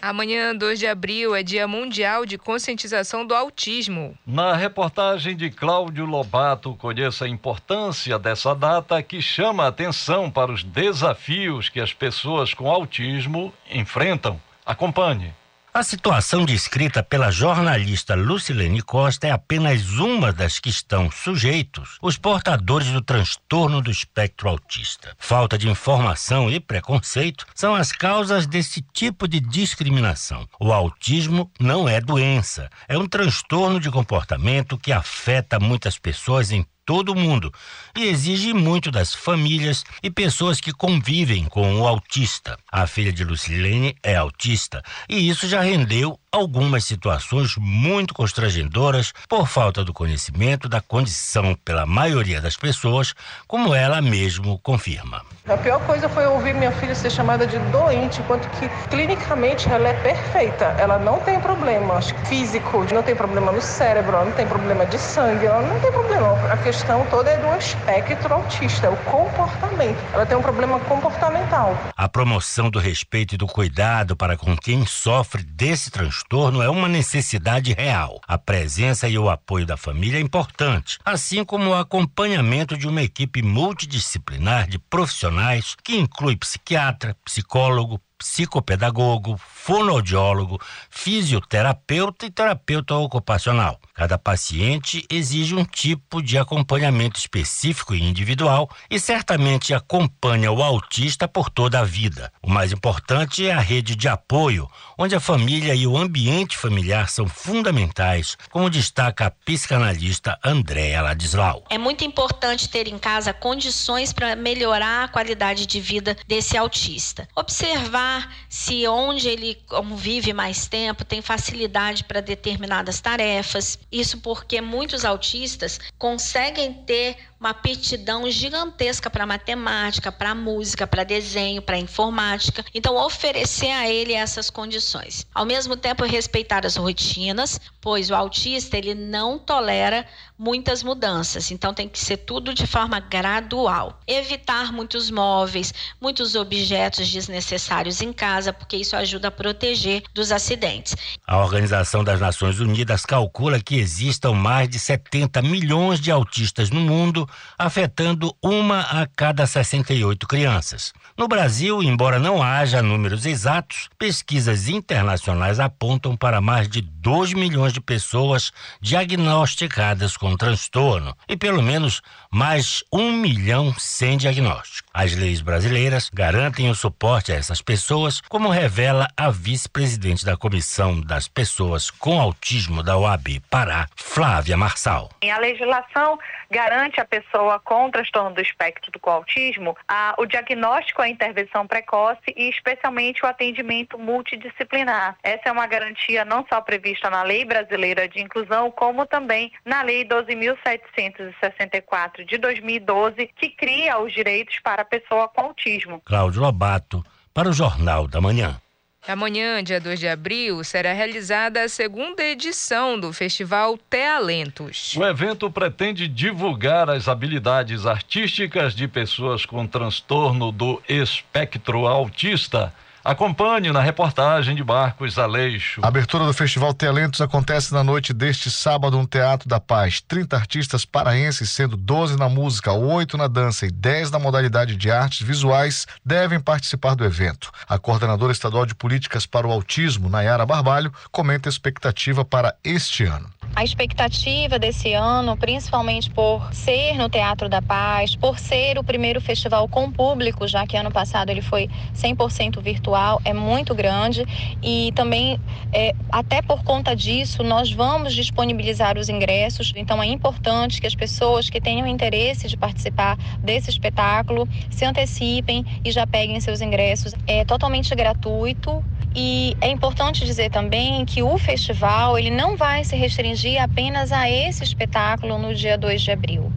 Amanhã, 2 de abril, é Dia Mundial de Conscientização do Autismo.
Na reportagem de Cláudio Lobato, conheça a importância dessa data que chama a atenção para os desafios que as pessoas com autismo enfrentam. Acompanhe.
A situação descrita pela jornalista Lucilene Costa é apenas uma das que estão sujeitos os portadores do transtorno do espectro autista. Falta de informação e preconceito são as causas desse tipo de discriminação. O autismo não é doença, é um transtorno de comportamento que afeta muitas pessoas em todo mundo e exige muito das famílias e pessoas que convivem com o autista. A filha de Lucilene é autista e isso já rendeu algumas situações muito constrangedoras por falta do conhecimento da condição pela maioria das pessoas, como ela mesmo confirma.
A pior coisa foi ouvir minha filha ser chamada de doente, enquanto que clinicamente ela é perfeita. Ela não tem problema físico, não tem problema no cérebro, não tem problema de sangue, ela não tem problema. A questão toda é do espectro autista, o comportamento. Ela tem um problema comportamental.
A promoção do respeito e do cuidado para com quem sofre desse transtorno é uma necessidade real. A presença e o apoio da família é importante, assim como o acompanhamento de uma equipe multidisciplinar de profissionais que inclui psiquiatra, psicólogo, psicopedagogo, fonoaudiólogo, fisioterapeuta e terapeuta ocupacional. Cada paciente exige um tipo de acompanhamento específico e individual e certamente acompanha o autista por toda a vida. O mais importante é a rede de apoio, onde a família e o ambiente familiar são fundamentais, como destaca a psicanalista Andréa Ladislau.
É muito importante ter em casa condições para melhorar a qualidade de vida desse autista. Observar se onde ele convive mais tempo tem facilidade para determinadas tarefas, isso porque muitos autistas conseguem ter uma aptidão gigantesca para matemática, para música, para desenho, para informática. Então, oferecer a ele essas condições. Ao mesmo tempo, respeitar as rotinas, pois o autista ele não tolera muitas mudanças. Então, tem que ser tudo de forma gradual. Evitar muitos móveis, muitos objetos desnecessários em casa, porque isso ajuda a proteger dos acidentes.
A Organização das Nações Unidas calcula que existam mais de 70 milhões de autistas no mundo afetando uma a cada 68 crianças. No Brasil, embora não haja números exatos, pesquisas internacionais apontam para mais de 2 milhões de pessoas diagnosticadas com transtorno. E pelo menos mais um milhão sem diagnóstico. As leis brasileiras garantem o suporte a essas pessoas, como revela a vice-presidente da Comissão das Pessoas com Autismo da OAB Pará, Flávia Marçal.
A legislação garante a pessoa com transtorno do espectro do autismo a, o diagnóstico, a intervenção precoce e especialmente o atendimento multidisciplinar. Essa é uma garantia não só prevista na Lei Brasileira de Inclusão, como também na Lei 12.764 de 2012, que cria os direitos para a pessoa com autismo.
Cláudio Lobato, para o Jornal da Manhã.
Amanhã, dia 2 de abril, será realizada a segunda edição do Festival Talentos.
O evento pretende divulgar as habilidades artísticas de pessoas com transtorno do espectro autista Acompanhe na reportagem de Barcos Aleixo.
A abertura do Festival Talentos acontece na noite deste sábado no Teatro da Paz. 30 artistas paraenses, sendo 12 na música, 8 na dança e 10 na modalidade de artes visuais, devem participar do evento. A coordenadora estadual de políticas para o autismo, Nayara Barbalho, comenta a expectativa para este ano.
A expectativa desse ano, principalmente por ser no Teatro da Paz, por ser o primeiro festival com público, já que ano passado ele foi 100% virtual, é muito grande e também, é, até por conta disso, nós vamos disponibilizar os ingressos. Então é importante que as pessoas que tenham interesse de participar desse espetáculo se antecipem e já peguem seus ingressos. É totalmente gratuito e é importante dizer também que o festival ele não vai se restringir apenas a esse espetáculo no dia 2 de abril.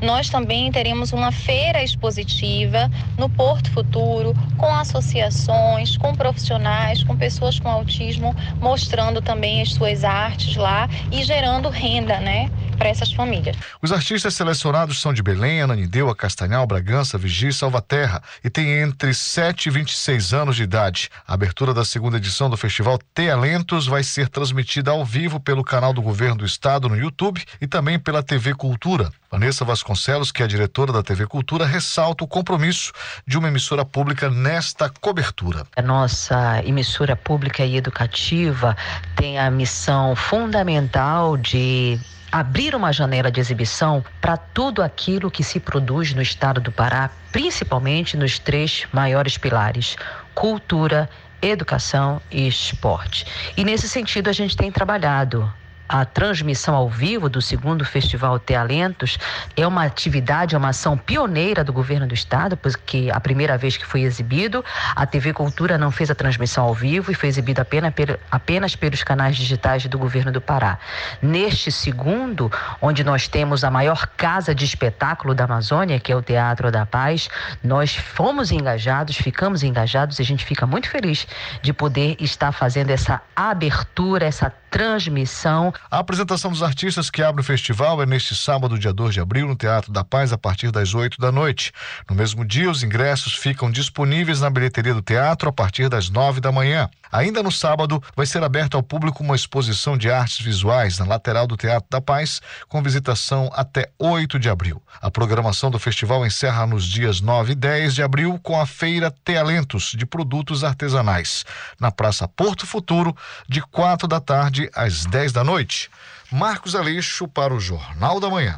Nós também teremos uma feira expositiva no Porto Futuro, com associações, com profissionais, com pessoas com autismo, mostrando também as suas artes lá e gerando renda, né? Para essas famílias.
Os artistas selecionados são de Belém, Ananindeua, Castanhal, Bragança, Vigia e Salvaterra e têm entre 7 e 26 anos de idade. A abertura da segunda edição do Festival Talentos vai ser transmitida ao vivo pelo canal do Governo do Estado no YouTube e também pela TV Cultura. Vanessa Vasconcelos, que é a diretora da TV Cultura, ressalta o compromisso de uma emissora pública nesta cobertura.
A nossa emissora pública e educativa tem a missão fundamental de abrir uma janela de exibição para tudo aquilo que se produz no estado do Pará, principalmente nos três maiores pilares: cultura, educação e esporte. E nesse sentido a gente tem trabalhado a transmissão ao vivo do segundo Festival Talentos é uma atividade, é uma ação pioneira do governo do estado, porque a primeira vez que foi exibido, a TV Cultura não fez a transmissão ao vivo e foi exibido apenas, apenas pelos canais digitais do governo do Pará. Neste segundo, onde nós temos a maior casa de espetáculo da Amazônia, que é o Teatro da Paz, nós fomos engajados, ficamos engajados e a gente fica muito feliz de poder estar fazendo essa abertura, essa transmissão.
A apresentação dos artistas que abre o festival é neste sábado, dia 2 de abril, no Teatro da Paz, a partir das 8 da noite. No mesmo dia, os ingressos ficam disponíveis na bilheteria do teatro a partir das 9 da manhã. Ainda no sábado, vai ser aberta ao público uma exposição de artes visuais na lateral do Teatro da Paz, com visitação até 8 de abril. A programação do festival encerra nos dias 9 e 10 de abril com a Feira Tealentos de Produtos Artesanais, na Praça Porto Futuro, de 4 da tarde às 10 da noite. Marcos Aleixo para o Jornal da Manhã.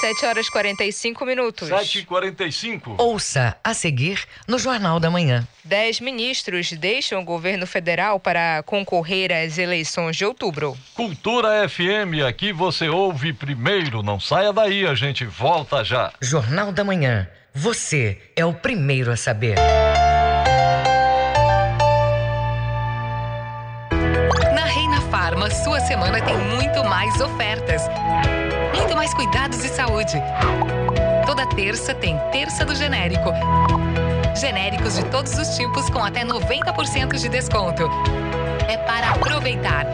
7 horas 45 minutos.
7 e 45
Ouça a seguir no Jornal da Manhã.
Dez ministros deixam o governo federal para concorrer às eleições de outubro.
Cultura FM, aqui você ouve primeiro. Não saia daí, a gente volta já.
Jornal da Manhã. Você é o primeiro a saber.
Semana tem muito mais ofertas muito mais cuidados de saúde. Toda terça tem Terça do Genérico. Genéricos de todos os tipos com até 90% de desconto. É para aproveitar.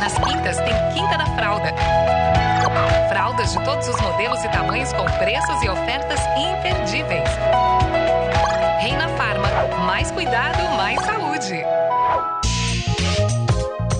Nas quintas tem Quinta da Fralda. Fraldas de todos os modelos e tamanhos com preços e ofertas imperdíveis. Reina Farma, mais cuidado, mais saúde.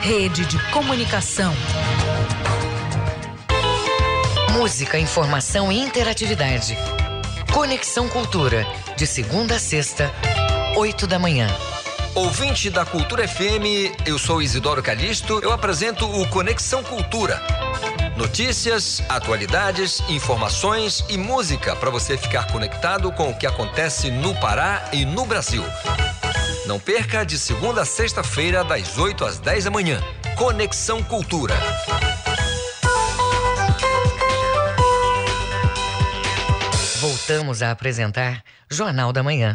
Rede de Comunicação.
Música, informação e interatividade. Conexão Cultura, de segunda a sexta, oito da manhã.
Ouvinte da Cultura FM, eu sou Isidoro Calixto, eu apresento o Conexão Cultura. Notícias, atualidades, informações e música para você ficar conectado com o que acontece no Pará e no Brasil. Não perca de segunda a sexta-feira, das 8 às 10 da manhã. Conexão Cultura.
Voltamos a apresentar Jornal da Manhã.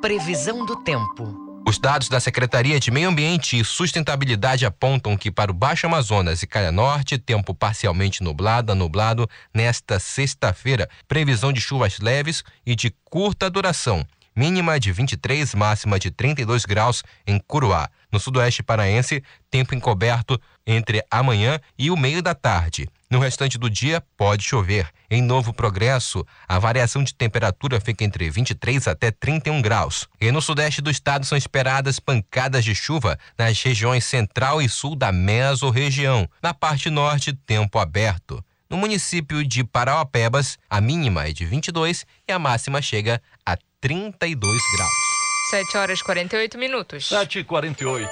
Previsão do tempo.
Os dados da Secretaria de Meio Ambiente e Sustentabilidade apontam que para o Baixo Amazonas e Calha Norte, tempo parcialmente nublado a nublado nesta sexta-feira. Previsão de chuvas leves e de curta duração. Mínima de 23, máxima de 32 graus em Curuá. No sudoeste paraense, tempo encoberto entre amanhã e o meio da tarde. No restante do dia, pode chover. Em Novo Progresso, a variação de temperatura fica entre 23 até 31 graus. E no sudeste do estado são esperadas pancadas de chuva nas regiões central e sul da mesorregião. Na parte norte, tempo aberto. No município de Parauapebas, a mínima é de 22 e a máxima chega a 32 graus.
7 horas e 48 minutos.
7 e 48.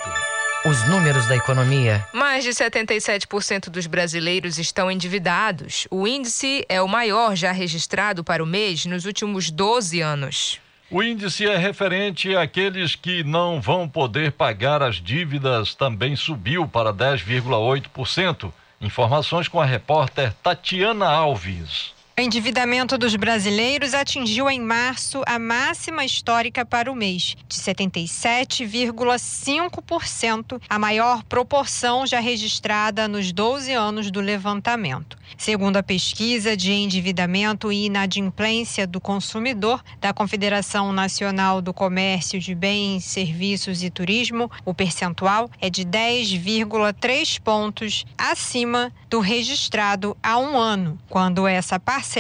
Os números da economia.
Mais de 77% dos brasileiros estão endividados. O índice é o maior já registrado para o mês nos últimos 12 anos.
O índice é referente àqueles que não vão poder pagar as dívidas, também subiu para 10,8%. Informações com a repórter Tatiana Alves.
O endividamento dos brasileiros atingiu em março a máxima histórica para o mês, de 77,5%, a maior proporção já registrada nos 12 anos do levantamento. Segundo a pesquisa de endividamento e inadimplência do consumidor da Confederação Nacional do Comércio de Bens, Serviços e Turismo, o percentual é de 10,3 pontos acima do registrado há um ano, quando essa parcela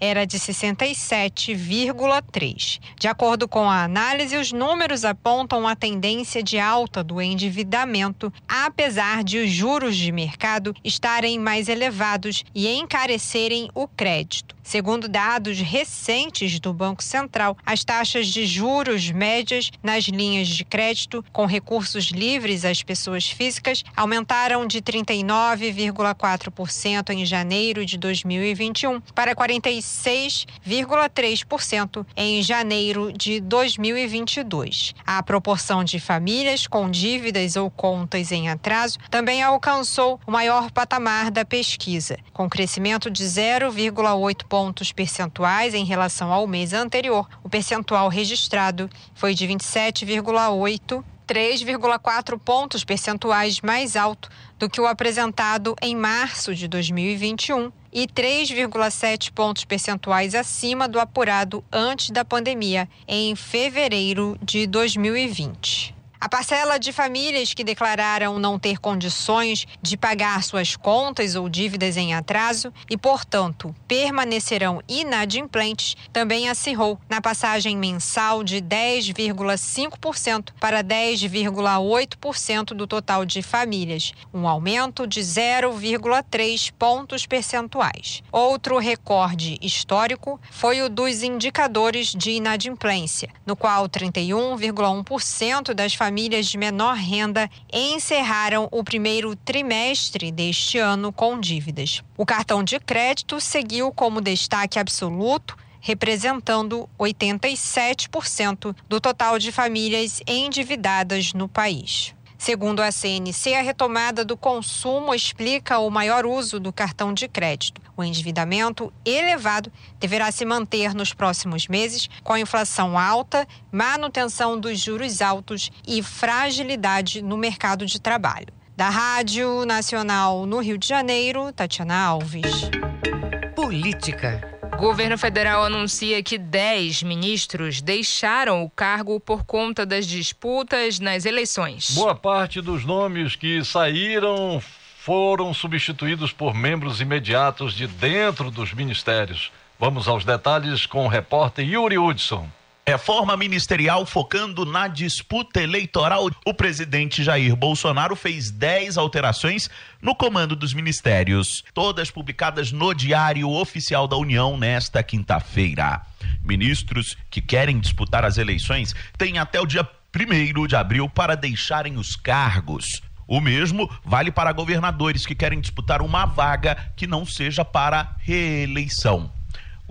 era de 67,3. De acordo com a análise, os números apontam a tendência de alta do endividamento, apesar de os juros de mercado estarem mais elevados e encarecerem o crédito. Segundo dados recentes do Banco Central, as taxas de juros médias nas linhas de crédito com recursos livres às pessoas físicas aumentaram de 39,4% em janeiro de 2021 para 46,3% em janeiro de 2022. A proporção de famílias com dívidas ou contas em atraso também alcançou o maior patamar da pesquisa, com crescimento de 0,8 pontos percentuais em relação ao mês anterior. O percentual registrado foi de 27,8 3,4 pontos percentuais mais alto do que o apresentado em março de 2021 e 3,7 pontos percentuais acima do apurado antes da pandemia, em fevereiro de 2020. A parcela de famílias que declararam não ter condições de pagar suas contas ou dívidas em atraso e, portanto, permanecerão inadimplentes também acirrou na passagem mensal de 10,5% para 10,8% do total de famílias, um aumento de 0,3 pontos percentuais. Outro recorde histórico foi o dos indicadores de inadimplência, no qual 31,1% das famílias famílias de menor renda encerraram o primeiro trimestre deste ano com dívidas. O cartão de crédito seguiu como destaque absoluto representando 87% do total de famílias endividadas no país. Segundo a CNC, a retomada do consumo explica o maior uso do cartão de crédito. O endividamento elevado deverá se manter nos próximos meses, com a inflação alta, manutenção dos juros altos e fragilidade no mercado de trabalho. Da Rádio Nacional no Rio de Janeiro, Tatiana Alves.
Política.
Governo federal anuncia que 10 ministros deixaram o cargo por conta das disputas nas eleições.
Boa parte dos nomes que saíram foram substituídos por membros imediatos de dentro dos ministérios. Vamos aos detalhes com o repórter Yuri Hudson.
Reforma ministerial focando na disputa eleitoral. O presidente Jair Bolsonaro fez 10 alterações no comando dos ministérios, todas publicadas no Diário Oficial da União nesta quinta-feira. Ministros que querem disputar as eleições têm até o dia 1 de abril para deixarem os cargos. O mesmo vale para governadores que querem disputar uma vaga que não seja para reeleição.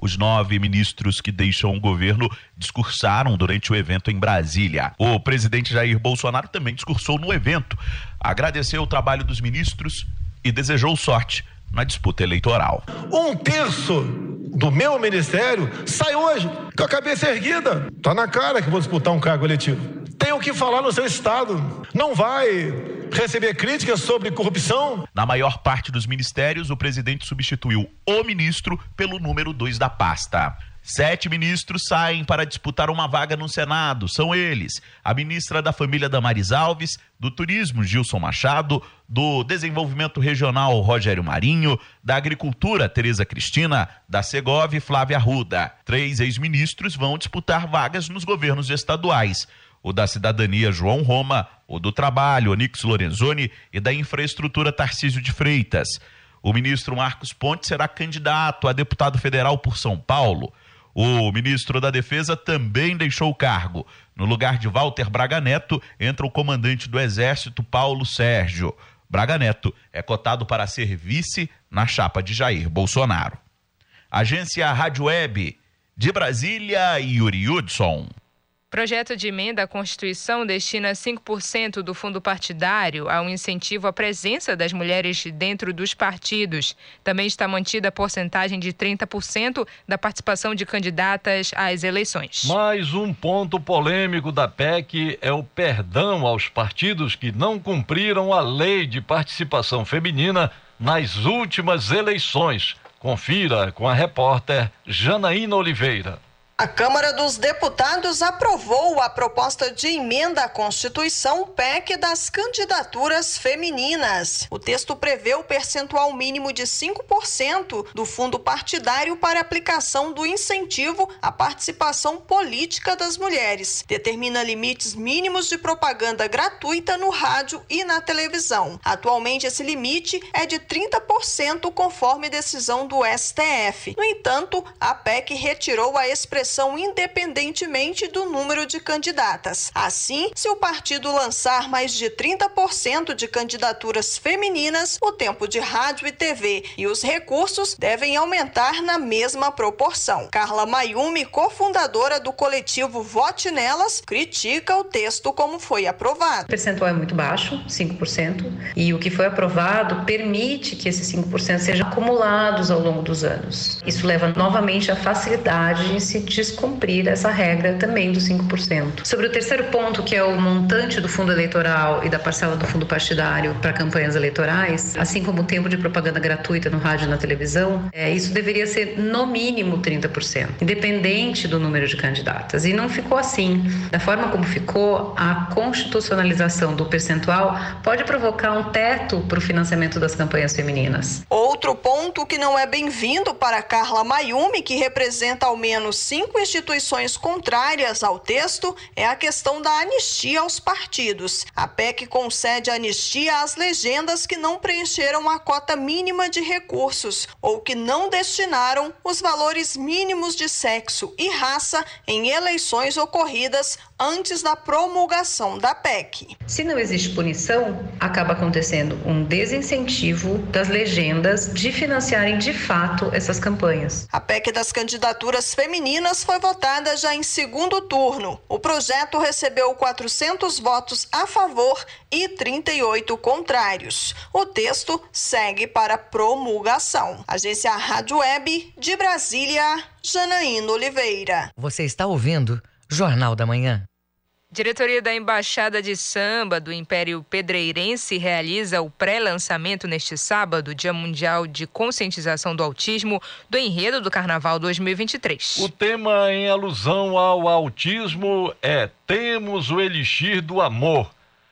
Os nove ministros que deixam o governo discursaram durante o evento em Brasília. O presidente Jair Bolsonaro também discursou no evento, agradeceu o trabalho dos ministros e desejou sorte na disputa eleitoral.
Um terço
do meu ministério, sai hoje, com a cabeça erguida. Tá na cara que vou disputar um cargo eletivo. Tem o que falar no seu estado. Não vai receber críticas sobre corrupção?
Na maior parte dos ministérios, o presidente substituiu o ministro pelo número 2 da pasta. Sete ministros saem para disputar uma vaga no Senado. São eles: a ministra da Família Damares Alves, do Turismo Gilson Machado, do Desenvolvimento Regional Rogério Marinho, da Agricultura Tereza Cristina, da Segov Flávia Arruda. Três ex-ministros vão disputar vagas nos governos estaduais o da Cidadania João Roma, o do Trabalho Onix Lorenzoni e da Infraestrutura Tarcísio de Freitas. O ministro Marcos Ponte será candidato a deputado federal por São Paulo. O ministro da Defesa também deixou o cargo. No lugar de Walter Braga Neto, entra o comandante do Exército, Paulo Sérgio. Braga Neto é cotado para ser vice na chapa de Jair Bolsonaro. Agência Rádio Web de Brasília, Yuri Hudson.
Projeto de emenda à Constituição destina 5% do fundo partidário a um incentivo à presença das mulheres dentro dos partidos. Também está mantida a porcentagem de 30% da participação de candidatas às eleições.
Mais um ponto polêmico da PEC é o perdão aos partidos que não cumpriram a lei de participação feminina nas últimas eleições. Confira com a repórter Janaína Oliveira.
A Câmara dos Deputados aprovou a proposta de emenda à Constituição PEC das candidaturas femininas. O texto prevê o percentual mínimo de 5% do fundo partidário para aplicação do incentivo à participação política das mulheres. Determina limites mínimos de propaganda gratuita no rádio e na televisão. Atualmente, esse limite é de 30%, conforme decisão do STF. No entanto, a PEC retirou a expressão independentemente do número de candidatas. Assim, se o partido lançar mais de 30% de candidaturas femininas, o tempo de rádio e TV e os recursos devem aumentar na mesma proporção. Carla Mayumi, cofundadora do coletivo Vote Nelas, critica o texto como foi aprovado.
O percentual é muito baixo, 5%, e o que foi aprovado permite que esses 5% sejam acumulados ao longo dos anos. Isso leva novamente à facilidade de se descumprir essa regra também dos 5%. Sobre o terceiro ponto, que é o montante do fundo eleitoral e da parcela do fundo partidário para campanhas eleitorais, assim como o tempo de propaganda gratuita no rádio e na televisão, é, isso deveria ser no mínimo 30%, independente do número de candidatas. E não ficou assim. Da forma como ficou, a constitucionalização do percentual pode provocar um teto para o financiamento das campanhas femininas.
Outro ponto que não é bem-vindo para Carla Mayumi, que representa ao menos cinco cinco instituições contrárias ao texto é a questão da anistia aos partidos. A PEC concede anistia às legendas que não preencheram a cota mínima de recursos ou que não destinaram os valores mínimos de sexo e raça em eleições ocorridas antes da promulgação da PEC.
Se não existe punição, acaba acontecendo um desincentivo das legendas de financiarem de fato essas campanhas.
A PEC das candidaturas femininas foi votada já em segundo turno. O projeto recebeu 400 votos a favor e 38 contrários. O texto segue para promulgação. Agência Rádio Web de Brasília, Janaína Oliveira.
Você está ouvindo Jornal da Manhã.
Diretoria da Embaixada de Samba do Império Pedreirense realiza o pré-lançamento neste sábado, Dia Mundial de Conscientização do Autismo, do enredo do Carnaval 2023.
O tema em alusão ao autismo é Temos o Elixir do Amor.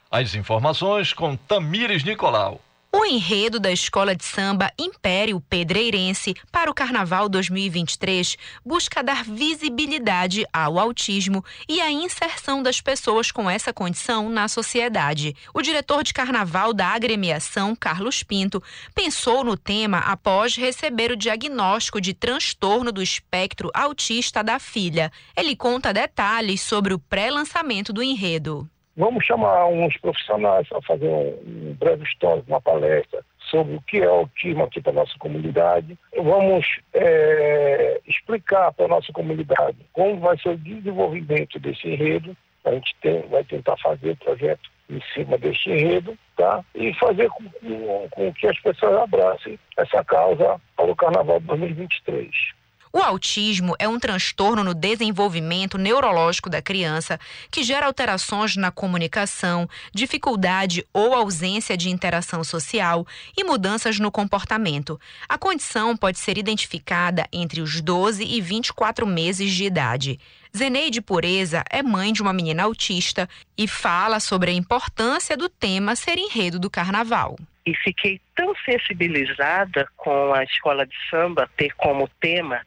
As informações com Tamires Nicolau.
O enredo da Escola de Samba Império Pedreirense para o Carnaval 2023 busca dar visibilidade ao autismo e à inserção das pessoas com essa condição na sociedade. O diretor de Carnaval da agremiação, Carlos Pinto, pensou no tema após receber o diagnóstico de transtorno do espectro autista da filha. Ele conta detalhes sobre o pré-lançamento do enredo.
Vamos chamar uns profissionais para fazer um, breve histórico, uma palestra sobre o que é autismo aqui para a nossa comunidade. Vamos é, explicar para a nossa comunidade como vai ser o desenvolvimento desse enredo. A gente tem, vai tentar fazer o projeto em cima deste enredo, tá? E fazer com, com, com que as pessoas abracem essa causa para o Carnaval 2023.
O autismo é um transtorno no desenvolvimento neurológico da criança que gera alterações na comunicação, dificuldade ou ausência de interação social e mudanças no comportamento. A condição pode ser identificada entre os 12 e 24 meses de idade. Zeneide Pureza é mãe de uma menina autista e fala sobre a importância do tema ser enredo do carnaval
e fiquei tão sensibilizada com a escola de samba ter como tema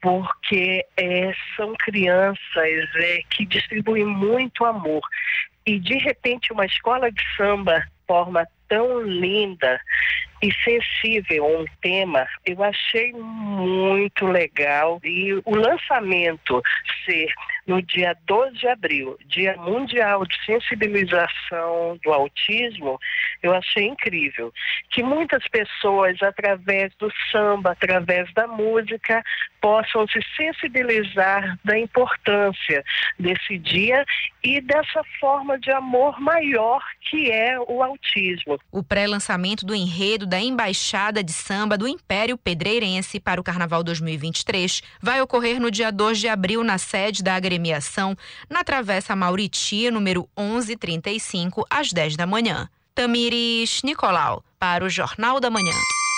Porque é, são crianças é, que distribuem muito amor. E de repente uma escola de samba forma tão linda e sensível a um tema, eu achei muito legal. E o lançamento ser no dia 12 de abril, Dia Mundial de Sensibilização do Autismo, eu achei incrível. Que muitas pessoas, através do samba, através da música, possam se sensibilizar da importância desse dia e dessa forma de amor maior que é o autismo.
O pré-lançamento do enredo da Embaixada de Samba do Império Pedreirense para o Carnaval 2023 vai ocorrer no dia 2 de abril na sede da agremiação, na Travessa Mauriti, número 1135, às 10 da manhã. Tamires Nicolau, para o Jornal da Manhã.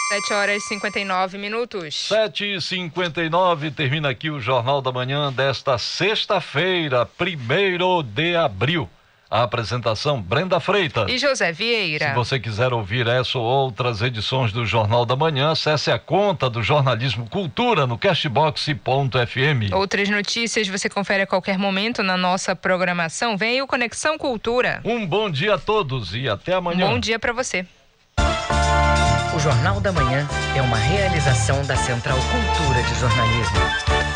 7 horas e 59 minutos.
7 e 59 termina aqui o Jornal da Manhã desta sexta-feira, 1 de abril. A apresentação Brenda Freitas
e José Vieira.
Se você quiser ouvir essa ou outras edições do Jornal da Manhã, acesse a conta do Jornalismo Cultura no cashbox.fm.
Outras notícias você confere a qualquer momento na nossa programação. Vem aí o Conexão Cultura.
Um bom dia a todos e até amanhã.
Um bom dia para você.
O Jornal da Manhã é uma realização da Central Cultura de Jornalismo.